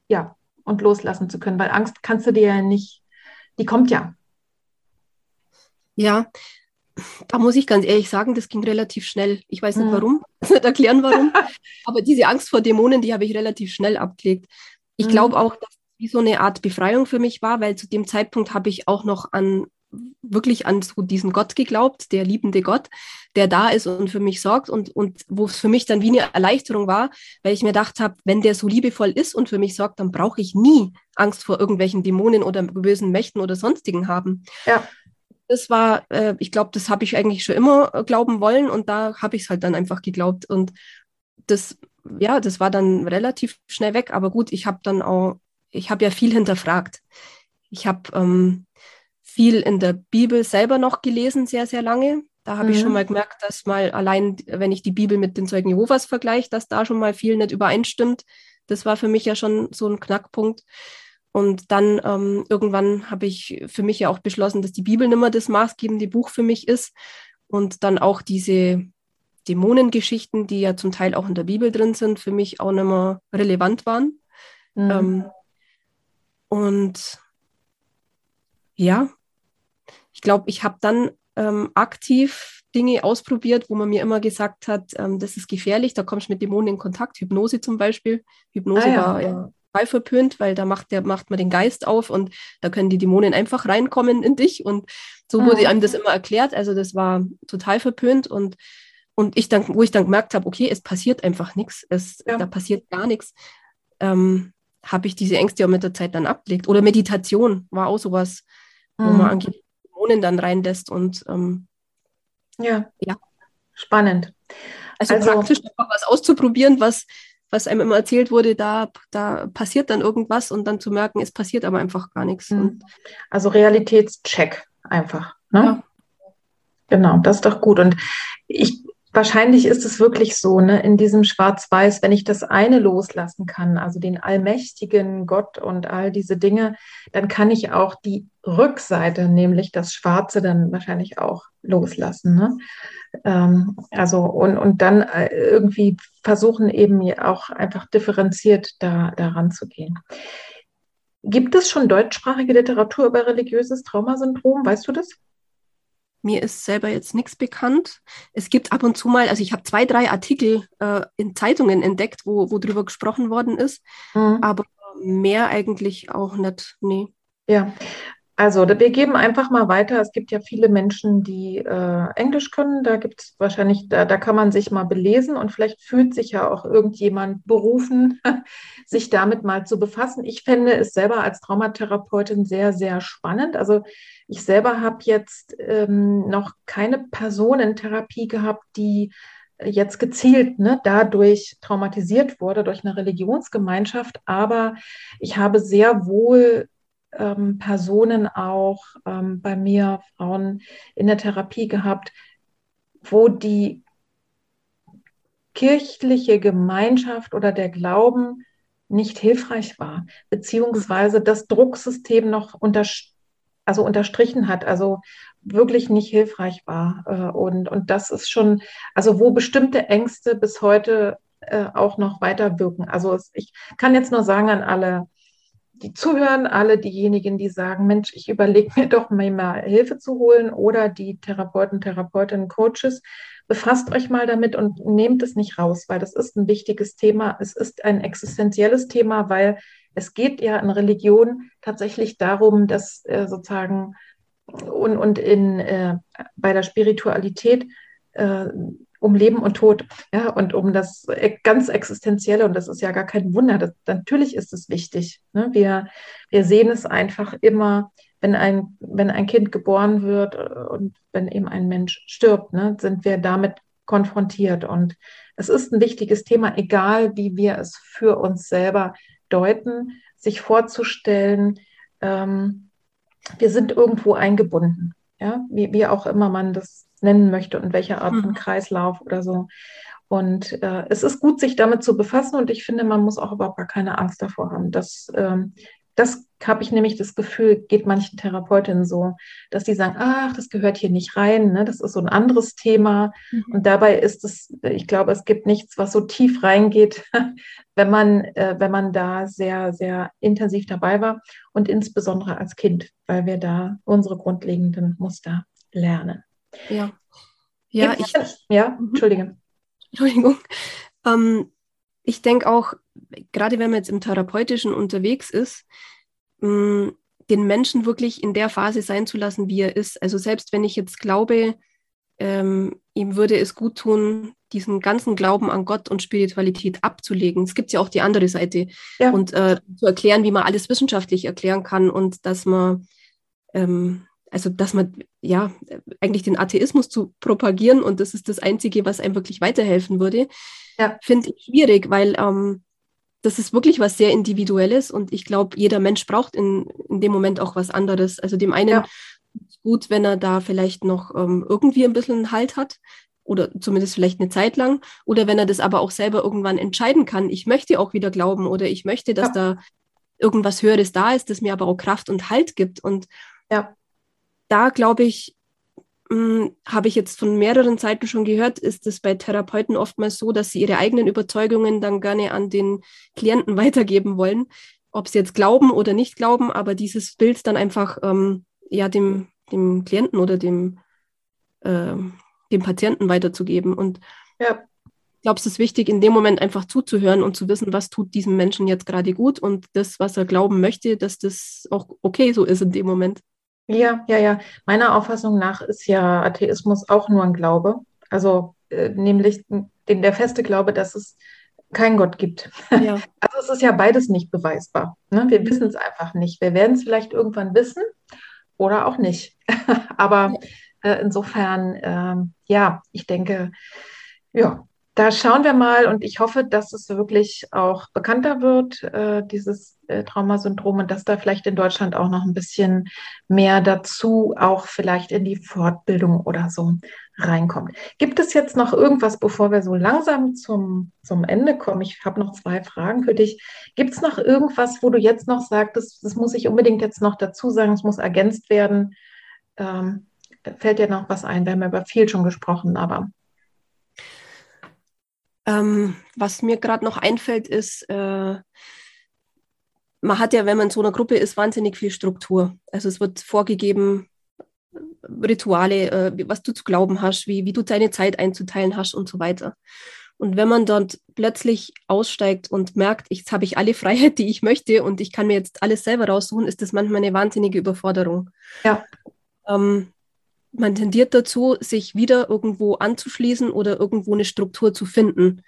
ja, und loslassen zu können? Weil Angst kannst du dir ja nicht, die kommt ja. Ja, da muss ich ganz ehrlich sagen, das ging relativ schnell. Ich weiß nicht warum, nicht erklären warum, aber diese Angst vor Dämonen, die habe ich relativ schnell abgelegt. Ich mhm. glaube auch, dass es wie so eine Art Befreiung für mich war, weil zu dem Zeitpunkt habe ich auch noch an wirklich an so diesen Gott geglaubt, der liebende Gott, der da ist und für mich sorgt und, und wo es für mich dann wie eine Erleichterung war, weil ich mir gedacht habe, wenn der so liebevoll ist und für mich sorgt, dann brauche ich nie Angst vor irgendwelchen Dämonen oder bösen Mächten oder sonstigen haben. Ja das war, äh, ich glaube, das habe ich eigentlich schon immer äh, glauben wollen und da habe ich es halt dann einfach geglaubt. Und das, ja, das war dann relativ schnell weg. Aber gut, ich habe dann auch, ich habe ja viel hinterfragt. Ich habe ähm, viel in der Bibel selber noch gelesen, sehr, sehr lange. Da habe mhm. ich schon mhm. mal gemerkt, dass mal allein, wenn ich die Bibel mit den Zeugen Jehovas vergleiche, dass da schon mal viel nicht übereinstimmt. Das war für mich ja schon so ein Knackpunkt. Und dann ähm, irgendwann habe ich für mich ja auch beschlossen, dass die Bibel nicht mehr das maßgebende Buch für mich ist. Und dann auch diese Dämonengeschichten, die ja zum Teil auch in der Bibel drin sind, für mich auch nicht mehr relevant waren. Mhm. Ähm, und ja, ich glaube, ich habe dann ähm, aktiv Dinge ausprobiert, wo man mir immer gesagt hat, ähm, das ist gefährlich, da kommst du mit Dämonen in Kontakt, Hypnose zum Beispiel. Hypnose ah, ja. war ja verpönt, weil da macht, der, macht man den Geist auf und da können die Dämonen einfach reinkommen in dich. Und so wurde mhm. einem das immer erklärt. Also das war total verpönt und und ich dann, wo ich dann gemerkt habe, okay, es passiert einfach nichts, es, ja. da passiert gar nichts, ähm, habe ich diese Ängste auch mit der Zeit dann abgelegt. Oder Meditation war auch sowas, mhm. wo man angeblich Dämonen dann reinlässt und ähm, ja. ja. Spannend. Also, also praktisch einfach was auszuprobieren, was was einem immer erzählt wurde, da, da passiert dann irgendwas und dann zu merken, es passiert aber einfach gar nichts. Mhm. Also Realitätscheck einfach. Ne? Ja. Genau, das ist doch gut. Und ich, wahrscheinlich ist es wirklich so, ne, in diesem Schwarz-Weiß, wenn ich das eine loslassen kann, also den allmächtigen Gott und all diese Dinge, dann kann ich auch die Rückseite, nämlich das Schwarze, dann wahrscheinlich auch loslassen. Ne? Ähm, also und, und dann äh, irgendwie versuchen eben auch einfach differenziert da, daran zu gehen. Gibt es schon deutschsprachige Literatur über religiöses Traumasyndrom? Weißt du das? Mir ist selber jetzt nichts bekannt. Es gibt ab und zu mal, also ich habe zwei, drei Artikel äh, in Zeitungen entdeckt, wo, wo drüber gesprochen worden ist, mhm. aber mehr eigentlich auch nicht. Nee. Ja, also wir geben einfach mal weiter. Es gibt ja viele Menschen, die äh, Englisch können. Da gibt es wahrscheinlich, da, da kann man sich mal belesen und vielleicht fühlt sich ja auch irgendjemand berufen, sich damit mal zu befassen. Ich fände es selber als Traumatherapeutin sehr, sehr spannend. Also ich selber habe jetzt ähm, noch keine Personentherapie gehabt, die jetzt gezielt ne, dadurch traumatisiert wurde durch eine Religionsgemeinschaft, aber ich habe sehr wohl ähm, Personen auch ähm, bei mir, Frauen in der Therapie gehabt, wo die kirchliche Gemeinschaft oder der Glauben nicht hilfreich war, beziehungsweise das Drucksystem noch unterstützt also unterstrichen hat, also wirklich nicht hilfreich war. Äh, und, und das ist schon, also wo bestimmte Ängste bis heute äh, auch noch weiter wirken. Also ich kann jetzt nur sagen an alle, die zuhören, alle diejenigen, die sagen, Mensch, ich überlege mir doch mal, Hilfe zu holen oder die Therapeuten, Therapeutinnen, Coaches, befasst euch mal damit und nehmt es nicht raus, weil das ist ein wichtiges Thema. Es ist ein existenzielles Thema, weil es geht ja in Religion tatsächlich darum, dass äh, sozusagen und, und in, äh, bei der Spiritualität äh, um Leben und Tod, ja, und um das ganz Existenzielle, und das ist ja gar kein Wunder, das, natürlich ist es wichtig. Ne? Wir, wir sehen es einfach immer, wenn ein, wenn ein Kind geboren wird äh, und wenn eben ein Mensch stirbt, ne, sind wir damit konfrontiert. Und es ist ein wichtiges Thema, egal wie wir es für uns selber deuten, sich vorzustellen, ähm, wir sind irgendwo eingebunden, ja, wie, wie auch immer man das nennen möchte und welche Art von mhm. Kreislauf oder so. Und äh, es ist gut, sich damit zu befassen und ich finde, man muss auch überhaupt gar keine Angst davor haben, dass ähm, das habe ich nämlich das Gefühl, geht manchen Therapeutinnen so, dass die sagen, ach, das gehört hier nicht rein, ne? das ist so ein anderes Thema. Mhm. Und dabei ist es, ich glaube, es gibt nichts, was so tief reingeht, wenn man, äh, wenn man da sehr, sehr intensiv dabei war und insbesondere als Kind, weil wir da unsere grundlegenden Muster lernen. Ja. Ja, ich, ja, mhm. Entschuldige. Entschuldigung. Ähm, ich denke auch, gerade wenn man jetzt im Therapeutischen unterwegs ist, mh, mm, den Menschen wirklich in der Phase sein zu lassen, wie er ist. Also selbst wenn ich jetzt glaube, ähm, ihm würde es gut tun, diesen ganzen Glauben an Gott und Spiritualität abzulegen. Es gibt ja auch die andere Seite. Ja. Und äh, zu erklären, wie man alles wissenschaftlich erklären kann und dass man, ähm, also dass man, ja, eigentlich den Atheismus zu propagieren und das ist das Einzige, was einem wirklich weiterhelfen würde, ja. finde ich schwierig, weil ähm, das ist wirklich was sehr Individuelles und ich glaube, jeder Mensch braucht in, in dem Moment auch was anderes. Also dem einen ja. gut, wenn er da vielleicht noch ähm, irgendwie ein bisschen Halt hat oder zumindest vielleicht eine Zeit lang oder wenn er das aber auch selber irgendwann entscheiden kann, ich möchte auch wieder glauben oder ich möchte, dass ja. da irgendwas Höheres da ist, das mir aber auch Kraft und Halt gibt. Und ja. Da glaube ich, hm, habe ich jetzt von mehreren Seiten schon gehört, ist es bei Therapeuten oftmals so, dass sie ihre eigenen Überzeugungen dann gerne an den Klienten weitergeben wollen, ob sie jetzt glauben oder nicht glauben, aber dieses Bild dann einfach ähm, ja dem, dem Klienten oder dem, äh, dem Patienten weiterzugeben. Und ja. ich glaube, es ist wichtig, in dem Moment einfach zuzuhören und zu wissen, was tut diesem Menschen jetzt gerade gut und das, was er glauben möchte, dass das auch okay so ist in dem Moment. Ja, ja, ja. Meiner Auffassung nach ist ja Atheismus auch nur ein Glaube. Also äh, nämlich den, der feste Glaube, dass es keinen Gott gibt. Ja. Also es ist ja beides nicht beweisbar. Ne? Wir wissen es einfach nicht. Wir werden es vielleicht irgendwann wissen oder auch nicht. Aber äh, insofern, äh, ja, ich denke, ja, da schauen wir mal und ich hoffe, dass es wirklich auch bekannter wird, äh, dieses äh, Traumasyndrom und dass da vielleicht in Deutschland auch noch ein bisschen mehr dazu, auch vielleicht in die Fortbildung oder so reinkommt. Gibt es jetzt noch irgendwas, bevor wir so langsam zum, zum Ende kommen? Ich habe noch zwei Fragen für dich. Gibt es noch irgendwas, wo du jetzt noch sagst, das, muss ich unbedingt jetzt noch dazu sagen, es muss ergänzt werden? Ähm, fällt dir noch was ein? Wir haben über viel schon gesprochen, aber. Ähm, was mir gerade noch einfällt, ist, äh, man hat ja, wenn man in so einer Gruppe ist, wahnsinnig viel Struktur. Also es wird vorgegeben, Rituale, äh, was du zu glauben hast, wie, wie du deine Zeit einzuteilen hast und so weiter. Und wenn man dort plötzlich aussteigt und merkt, jetzt habe ich alle Freiheit, die ich möchte und ich kann mir jetzt alles selber raussuchen, ist das manchmal eine wahnsinnige Überforderung. Ja. Ähm, man tendiert dazu, sich wieder irgendwo anzuschließen oder irgendwo eine Struktur zu finden.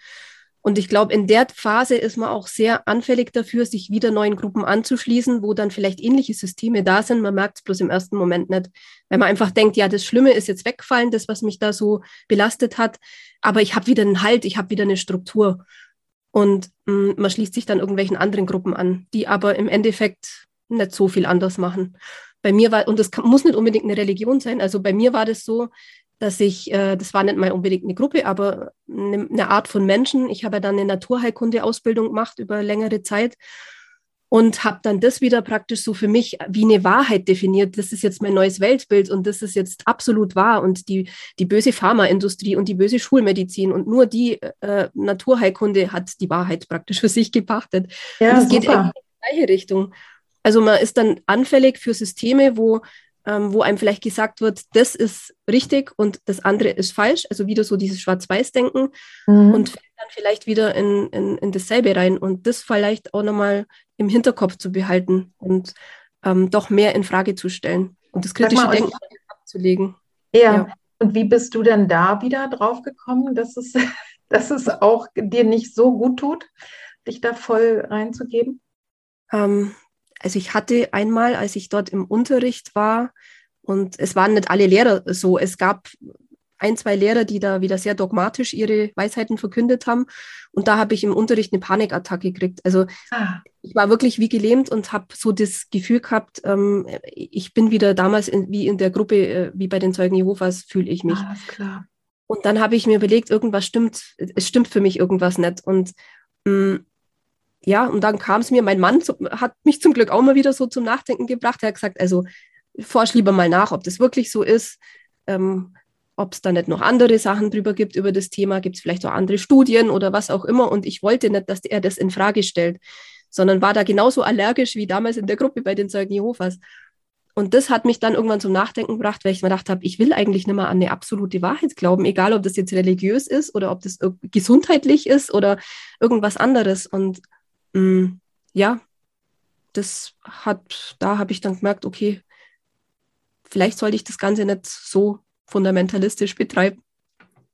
Und ich glaube, in der Phase ist man auch sehr anfällig dafür, sich wieder neuen Gruppen anzuschließen, wo dann vielleicht ähnliche Systeme da sind. Man merkt es bloß im ersten Moment nicht, weil man einfach denkt, ja, das Schlimme ist jetzt weggefallen, das, was mich da so belastet hat, aber ich habe wieder einen Halt, ich habe wieder eine Struktur. Und mh, mm, man schließt sich dann irgendwelchen anderen Gruppen an, die aber im Endeffekt nicht so viel anders machen. Bei mir war, und das kann, muss nicht unbedingt eine Religion sein, also bei mir war das so, dass ich, äh, das war nicht mal unbedingt eine Gruppe, aber eine, eine Art von Menschen. Ich habe dann eine Naturheilkunde-Ausbildung gemacht über längere Zeit und habe dann das wieder praktisch so für mich wie eine Wahrheit definiert. Das ist jetzt mein neues Weltbild und das ist jetzt absolut wahr und die, die böse Pharmaindustrie und die böse Schulmedizin und nur die äh, Naturheilkunde hat die Wahrheit praktisch für sich gepachtet. Ja, und es geht in die gleiche Richtung. Also man ist dann anfällig für Systeme, wo ähm, wo einem vielleicht gesagt wird, das ist richtig und das andere ist falsch, also wieder so dieses Schwarz-Weiß-Denken mhm. und fällt dann vielleicht wieder in, in, in dasselbe rein und das vielleicht auch nochmal im Hinterkopf zu behalten und ähm, doch mehr in Frage zu stellen und das kritische mal, Denken abzulegen. Ja. ja. Und wie bist du denn da wieder drauf gekommen, dass es, dass es auch dir nicht so gut tut, dich da voll reinzugeben? Ähm, also ich hatte einmal, als ich dort im Unterricht war, und es waren nicht alle Lehrer so, es gab ein, zwei Lehrer, die da wieder sehr dogmatisch ihre Weisheiten verkündet haben. Und da habe ich im Unterricht eine Panikattacke gekriegt. Also ah. ich war wirklich wie gelähmt und habe so das Gefühl gehabt, ähm, ich bin wieder damals in, wie in der Gruppe, äh, wie bei den Zeugen Jehovas, fühle ich mich. Ah, klar. Und dann habe ich mir überlegt, irgendwas stimmt, es stimmt für mich irgendwas nicht. Und mh, mm, ja, und dann kam es mir, mein Mann zu, hat mich zum Glück auch mal wieder so zum Nachdenken gebracht. Er hat gesagt, also forsch lieber mal nach, ob das wirklich so ist, ähm, ob es da nicht noch andere Sachen drüber gibt über das Thema, gibt es vielleicht auch andere Studien oder was auch immer. Und ich wollte nicht, dass er das in Frage stellt, sondern war da genauso allergisch wie damals in der Gruppe bei den Zeugen Jehovas. Und das hat mich dann irgendwann zum Nachdenken gebracht, weil ich mir gedacht habe, ich will eigentlich nicht mehr an eine absolute Wahrheit glauben, egal ob das jetzt religiös ist oder ob das gesundheitlich ist oder irgendwas anderes. Und ja, das hat, da habe ich dann gemerkt, okay, vielleicht sollte ich das Ganze nicht so fundamentalistisch betreiben.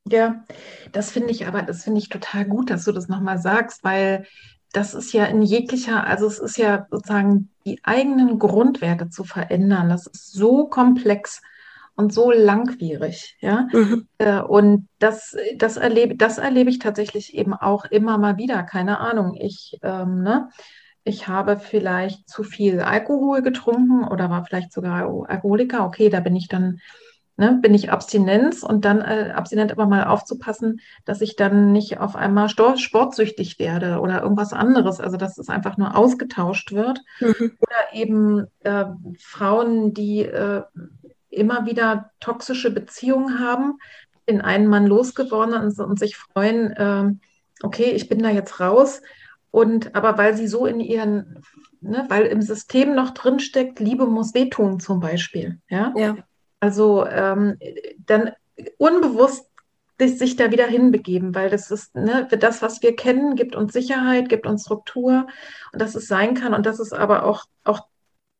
Ja, das finde ich aber, das finde ich total gut, dass du das nochmal sagst, weil das ist ja in jeglicher, also es ist ja sozusagen die eigenen Grundwerte zu verändern. Das ist so komplex und so langwierig, ja. Mhm. Äh, und das, das erlebe, das erlebe ich tatsächlich eben auch immer mal wieder. Keine Ahnung. Ich, ähm, ne, ich habe vielleicht zu viel Alkohol getrunken oder war vielleicht sogar Alkoholiker. Okay, da bin ich dann, ne, bin ich Abstinenz und dann äh, abstinent aber mal aufzupassen, dass ich dann nicht auf einmal sportsüchtig werde oder irgendwas anderes. Also dass es einfach nur ausgetauscht wird. Mhm. Oder eben äh, Frauen, die äh, immer wieder toxische Beziehungen haben, den einen Mann losgeworden und, und sich freuen, äh, okay, ich bin da jetzt raus. Und aber weil sie so in ihren, ne, weil im System noch drinsteckt, Liebe muss wehtun zum Beispiel. Ja. ja. Also ähm, dann unbewusst sich da wieder hinbegeben, weil das ist, ne, das, was wir kennen, gibt uns Sicherheit, gibt uns Struktur und dass es sein kann und dass es aber auch, auch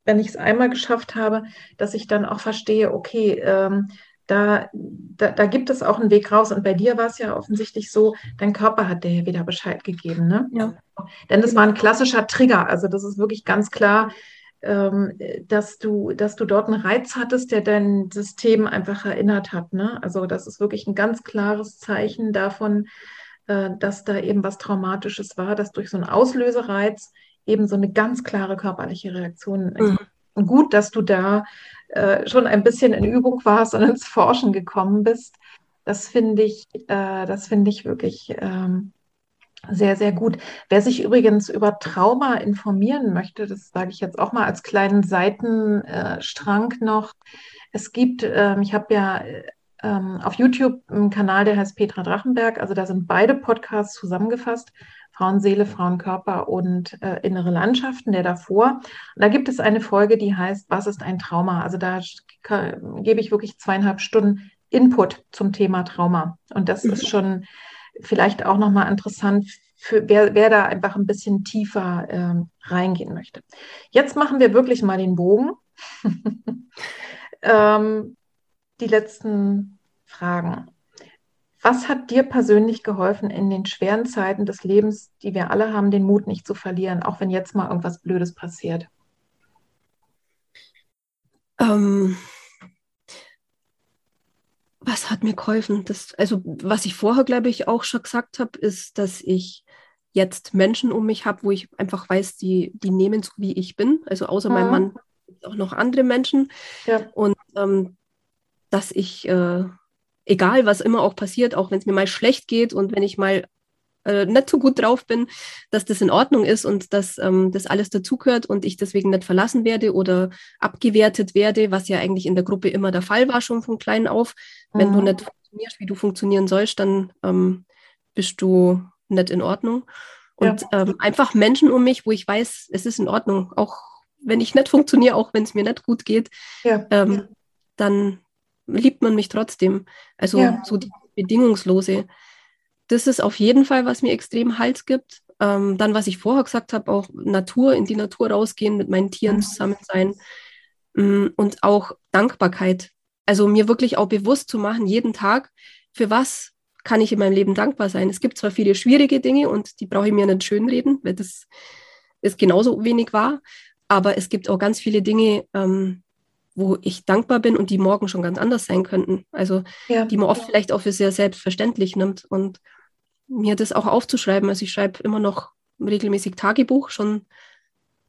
wenn ich es einmal geschafft habe, dass ich dann auch verstehe, okay, ähm, da, da, da, gibt es auch einen Weg raus. Und bei dir war es ja offensichtlich so, dein Körper hat dir ja wieder Bescheid gegeben. Ne? Ja. Denn das war ein klassischer Trigger. Also das ist wirklich ganz klar, ähm, dass, du, dass du dort einen Reiz hattest, der dein System einfach erinnert hat. Ne? Also das ist wirklich ein ganz klares Zeichen davon, äh, dass da eben was Traumatisches war, dass durch so einen Auslösereiz eben so eine ganz klare körperliche Reaktion. Mhm. Und gut, dass du da äh, schon ein bisschen in Übung warst und ins Forschen gekommen bist. Das finde ich, äh, das finde ich wirklich ähm, sehr, sehr gut. Wer sich übrigens über Trauma informieren möchte, das sage ich jetzt auch mal als kleinen Seitenstrang noch. Es gibt, ähm, ich habe ja ähm, auf YouTube einen Kanal, der heißt Petra Drachenberg. Also da sind beide Podcasts zusammengefasst. Frauenseele, Frauenkörper und äh, innere Landschaften, der davor. Und da gibt es eine Folge, die heißt, was ist ein Trauma? Also da gebe ich wirklich zweieinhalb Stunden Input zum Thema Trauma. Und das mhm. ist schon vielleicht auch nochmal interessant für wer, wer da einfach ein bisschen tiefer ähm, reingehen möchte. Jetzt machen wir wirklich mal den Bogen. ähm, die letzten Fragen. Was hat dir persönlich geholfen, in den schweren Zeiten des Lebens, die wir alle haben, den Mut nicht zu verlieren, auch wenn jetzt mal irgendwas Blödes passiert? Ähm, was hat mir geholfen? Das, also, was ich vorher, glaube ich, auch schon gesagt habe, ist, dass ich jetzt Menschen um mich habe, wo ich einfach weiß, die, die nehmen so, wie ich bin. Also außer mhm. meinem Mann auch noch andere Menschen. Ja. Und ähm, dass ich, äh, egal was immer auch passiert, auch wenn es mir mal schlecht geht und wenn ich mal äh, nicht so gut drauf bin, dass das in Ordnung ist und dass ähm, das alles dazugehört und ich deswegen nicht verlassen werde oder abgewertet werde, was ja eigentlich in der Gruppe immer der Fall war, schon von klein auf. Mhm. Wenn du mhm. nicht funktionierst, wie du funktionieren sollst, dann ähm, bist du nicht in Ordnung. Und ja. ähm, einfach Menschen um mich, wo ich weiß, es ist in Ordnung, auch wenn ich nicht funktioniere, auch wenn es mir nicht gut geht, ja. ähm, dann liebt man mich trotzdem. Also ja. so die bedingungslose. Das ist auf jeden Fall, was mir extrem Halt gibt. Ähm, dann, was ich vorher gesagt habe, auch Natur, in die Natur rausgehen, mit meinen Tieren mhm. zusammen sein mm, und auch Dankbarkeit. Also mir wirklich auch bewusst zu machen, jeden Tag, für was kann ich in meinem Leben dankbar sein. Es gibt zwar viele schwierige Dinge und die brauche ich mir nicht schönreden, weil das ist genauso wenig wahr, aber es gibt auch ganz viele Dinge, ähm, wo ich dankbar bin und die morgen schon ganz anders sein könnten. Also ja. die man oft vielleicht auch für sehr selbstverständlich nimmt. Und mir das auch aufzuschreiben. Also ich schreibe immer noch regelmäßig Tagebuch. Schon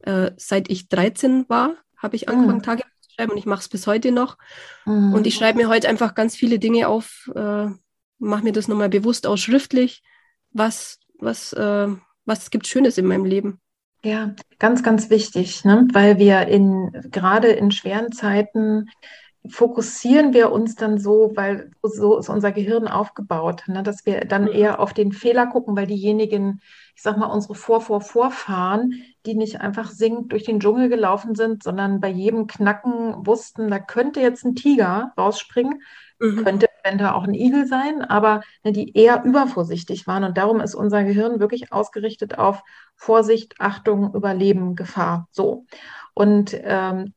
äh, seit ich 13 war, habe ich angefangen, mhm. Tagebuch zu schreiben und ich mache es bis heute noch. Mhm. Und ich schreibe mir heute einfach ganz viele Dinge auf, äh, mache mir das nochmal bewusst auch schriftlich, was, was, äh, was gibt Schönes in meinem Leben. Ja, ganz, ganz wichtig, ne? weil wir in gerade in schweren Zeiten fokussieren wir uns dann so, weil so ist unser Gehirn aufgebaut, ne? dass wir dann mhm. eher auf den Fehler gucken, weil diejenigen, ich sag mal, unsere Vor, Vor, Vorfahren, die nicht einfach singend durch den Dschungel gelaufen sind, sondern bei jedem Knacken wussten, da könnte jetzt ein Tiger rausspringen, mhm. könnte eventuell auch ein Igel sein, aber ne, die eher übervorsichtig waren. Und darum ist unser Gehirn wirklich ausgerichtet auf Vorsicht, Achtung, Überleben, Gefahr. So. Und ähm,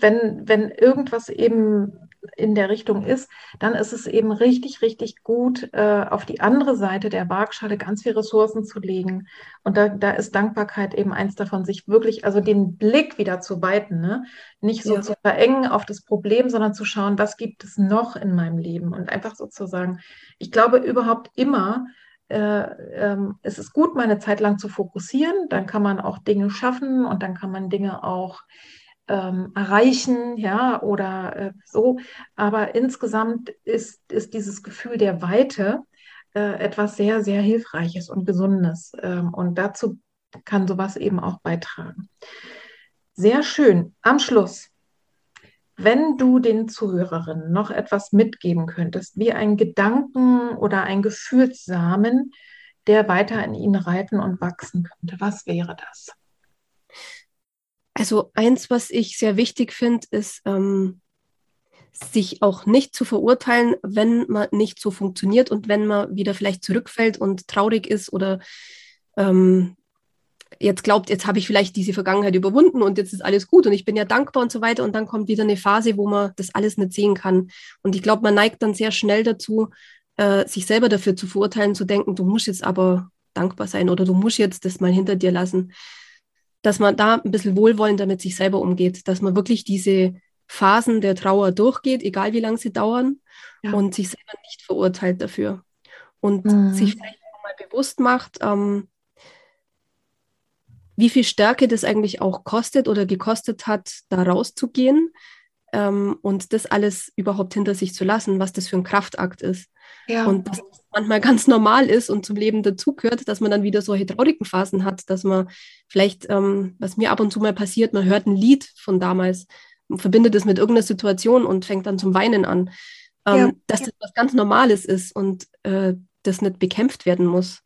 wenn, wenn irgendwas eben in der Richtung ist, dann ist es eben richtig, richtig gut, äh, auf die andere Seite der Waagschale ganz viel Ressourcen zu legen. Und da, da ist Dankbarkeit eben eins davon, sich wirklich, also den Blick wieder zu weiten, ne? nicht so ja. zu verengen auf das Problem, sondern zu schauen, was gibt es noch in meinem Leben und einfach sozusagen, ich glaube überhaupt immer, äh, ähm, es ist gut, meine Zeit lang zu fokussieren, dann kann man auch Dinge schaffen und dann kann man Dinge auch ähm, erreichen, ja, oder äh, so. Aber insgesamt ist, ist dieses Gefühl der Weite äh, etwas sehr, sehr Hilfreiches und Gesundes. Ähm, und dazu kann sowas eben auch beitragen. Sehr schön. Am Schluss, wenn du den Zuhörerinnen noch etwas mitgeben könntest, wie ein Gedanken oder ein Gefühlssamen, der weiter in ihnen reiten und wachsen könnte, was wäre das? Also eins, was ich sehr wichtig finde, ist, ähm, sich auch nicht zu verurteilen, wenn man nicht so funktioniert und wenn man wieder vielleicht zurückfällt und traurig ist oder ähm, jetzt glaubt, jetzt habe ich vielleicht diese Vergangenheit überwunden und jetzt ist alles gut und ich bin ja dankbar und so weiter. Und dann kommt wieder eine Phase, wo man das alles nicht sehen kann. Und ich glaube, man neigt dann sehr schnell dazu, äh, sich selber dafür zu verurteilen, zu denken, du musst jetzt aber dankbar sein oder du musst jetzt das mal hinter dir lassen dass man da ein bisschen wohlwollender mit sich selber umgeht, dass man wirklich diese Phasen der Trauer durchgeht, egal wie lange sie dauern, ja. und sich selber nicht verurteilt dafür. Und mhm. sich vielleicht mal bewusst macht, ähm, wie viel Stärke das eigentlich auch kostet oder gekostet hat, da rauszugehen ähm, und das alles überhaupt hinter sich zu lassen, was das für ein Kraftakt ist. Ja. Und dass das manchmal ganz normal ist und zum Leben dazugehört, dass man dann wieder solche traurigen Phasen hat, dass man vielleicht, ähm, was mir ab und zu mal passiert, man hört ein Lied von damals verbindet es mit irgendeiner Situation und fängt dann zum Weinen an. Ähm, ja. Dass das was ganz Normales ist und äh, das nicht bekämpft werden muss.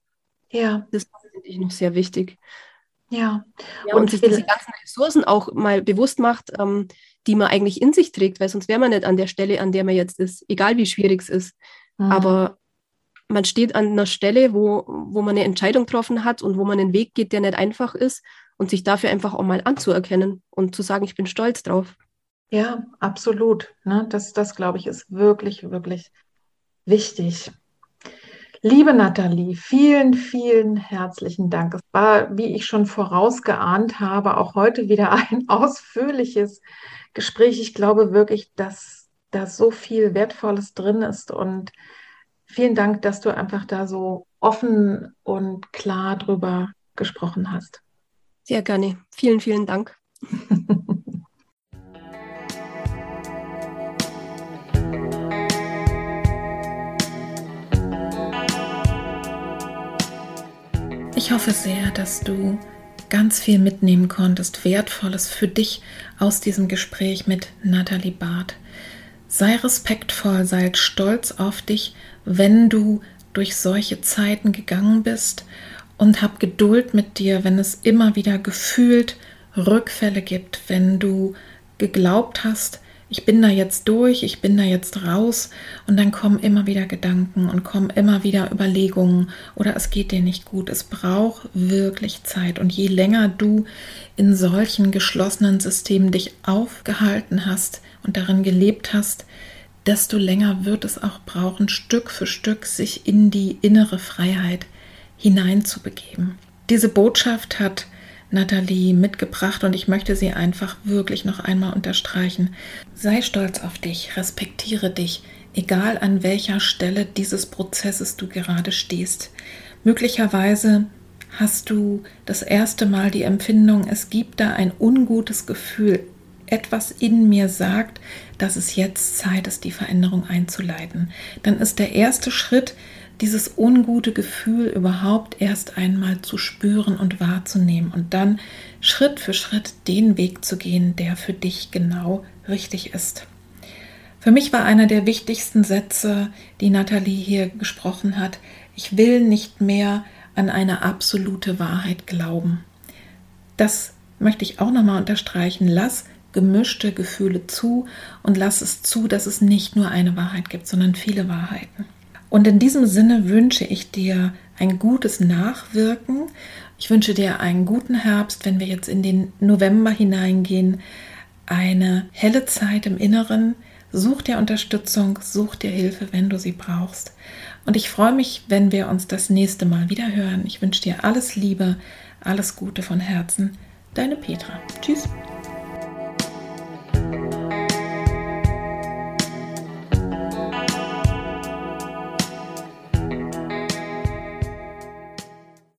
Ja. Das finde ich noch sehr wichtig. Ja. ja und, und sich diese ganzen Ressourcen auch mal bewusst macht, ähm, die man eigentlich in sich trägt, weil sonst wäre man nicht an der Stelle, an der man jetzt ist, egal wie schwierig es ist. Mhm. Aber man steht an einer Stelle, wo, wo man eine Entscheidung getroffen hat und wo man einen Weg geht, der nicht einfach ist und sich dafür einfach auch mal anzuerkennen und zu sagen, ich bin stolz drauf. Ja, absolut. Ne? Das, das glaube ich, ist wirklich, wirklich wichtig. Liebe Nathalie, vielen, vielen herzlichen Dank. Es war, wie ich schon vorausgeahnt habe, auch heute wieder ein ausführliches Gespräch. Ich glaube wirklich, dass da so viel Wertvolles drin ist und vielen Dank, dass du einfach da so offen und klar drüber gesprochen hast. Sehr gerne. Vielen, vielen Dank. Ich hoffe sehr, dass du ganz viel mitnehmen konntest, wertvolles für dich aus diesem Gespräch mit Nathalie Barth. Sei respektvoll, sei stolz auf dich, wenn du durch solche Zeiten gegangen bist und hab Geduld mit dir, wenn es immer wieder gefühlt Rückfälle gibt, wenn du geglaubt hast, ich bin da jetzt durch, ich bin da jetzt raus und dann kommen immer wieder Gedanken und kommen immer wieder Überlegungen oder es geht dir nicht gut. Es braucht wirklich Zeit und je länger du in solchen geschlossenen Systemen dich aufgehalten hast und darin gelebt hast, desto länger wird es auch brauchen, Stück für Stück sich in die innere Freiheit hineinzubegeben. Diese Botschaft hat Nathalie mitgebracht und ich möchte sie einfach wirklich noch einmal unterstreichen. Sei stolz auf dich, respektiere dich, egal an welcher Stelle dieses Prozesses du gerade stehst. Möglicherweise hast du das erste Mal die Empfindung, es gibt da ein ungutes Gefühl. Etwas in mir sagt, dass es jetzt Zeit ist, die Veränderung einzuleiten. Dann ist der erste Schritt, dieses ungute Gefühl überhaupt erst einmal zu spüren und wahrzunehmen und dann Schritt für Schritt den Weg zu gehen, der für dich genau richtig ist. Für mich war einer der wichtigsten Sätze, die Nathalie hier gesprochen hat, ich will nicht mehr an eine absolute Wahrheit glauben. Das möchte ich auch nochmal unterstreichen. Lass gemischte Gefühle zu und lass es zu, dass es nicht nur eine Wahrheit gibt, sondern viele Wahrheiten. Und in diesem Sinne wünsche ich dir ein gutes Nachwirken. Ich wünsche dir einen guten Herbst, wenn wir jetzt in den November hineingehen. Eine helle Zeit im Inneren. Such dir Unterstützung, such dir Hilfe, wenn du sie brauchst. Und ich freue mich, wenn wir uns das nächste Mal wieder hören. Ich wünsche dir alles Liebe, alles Gute von Herzen. Deine Petra. Tschüss.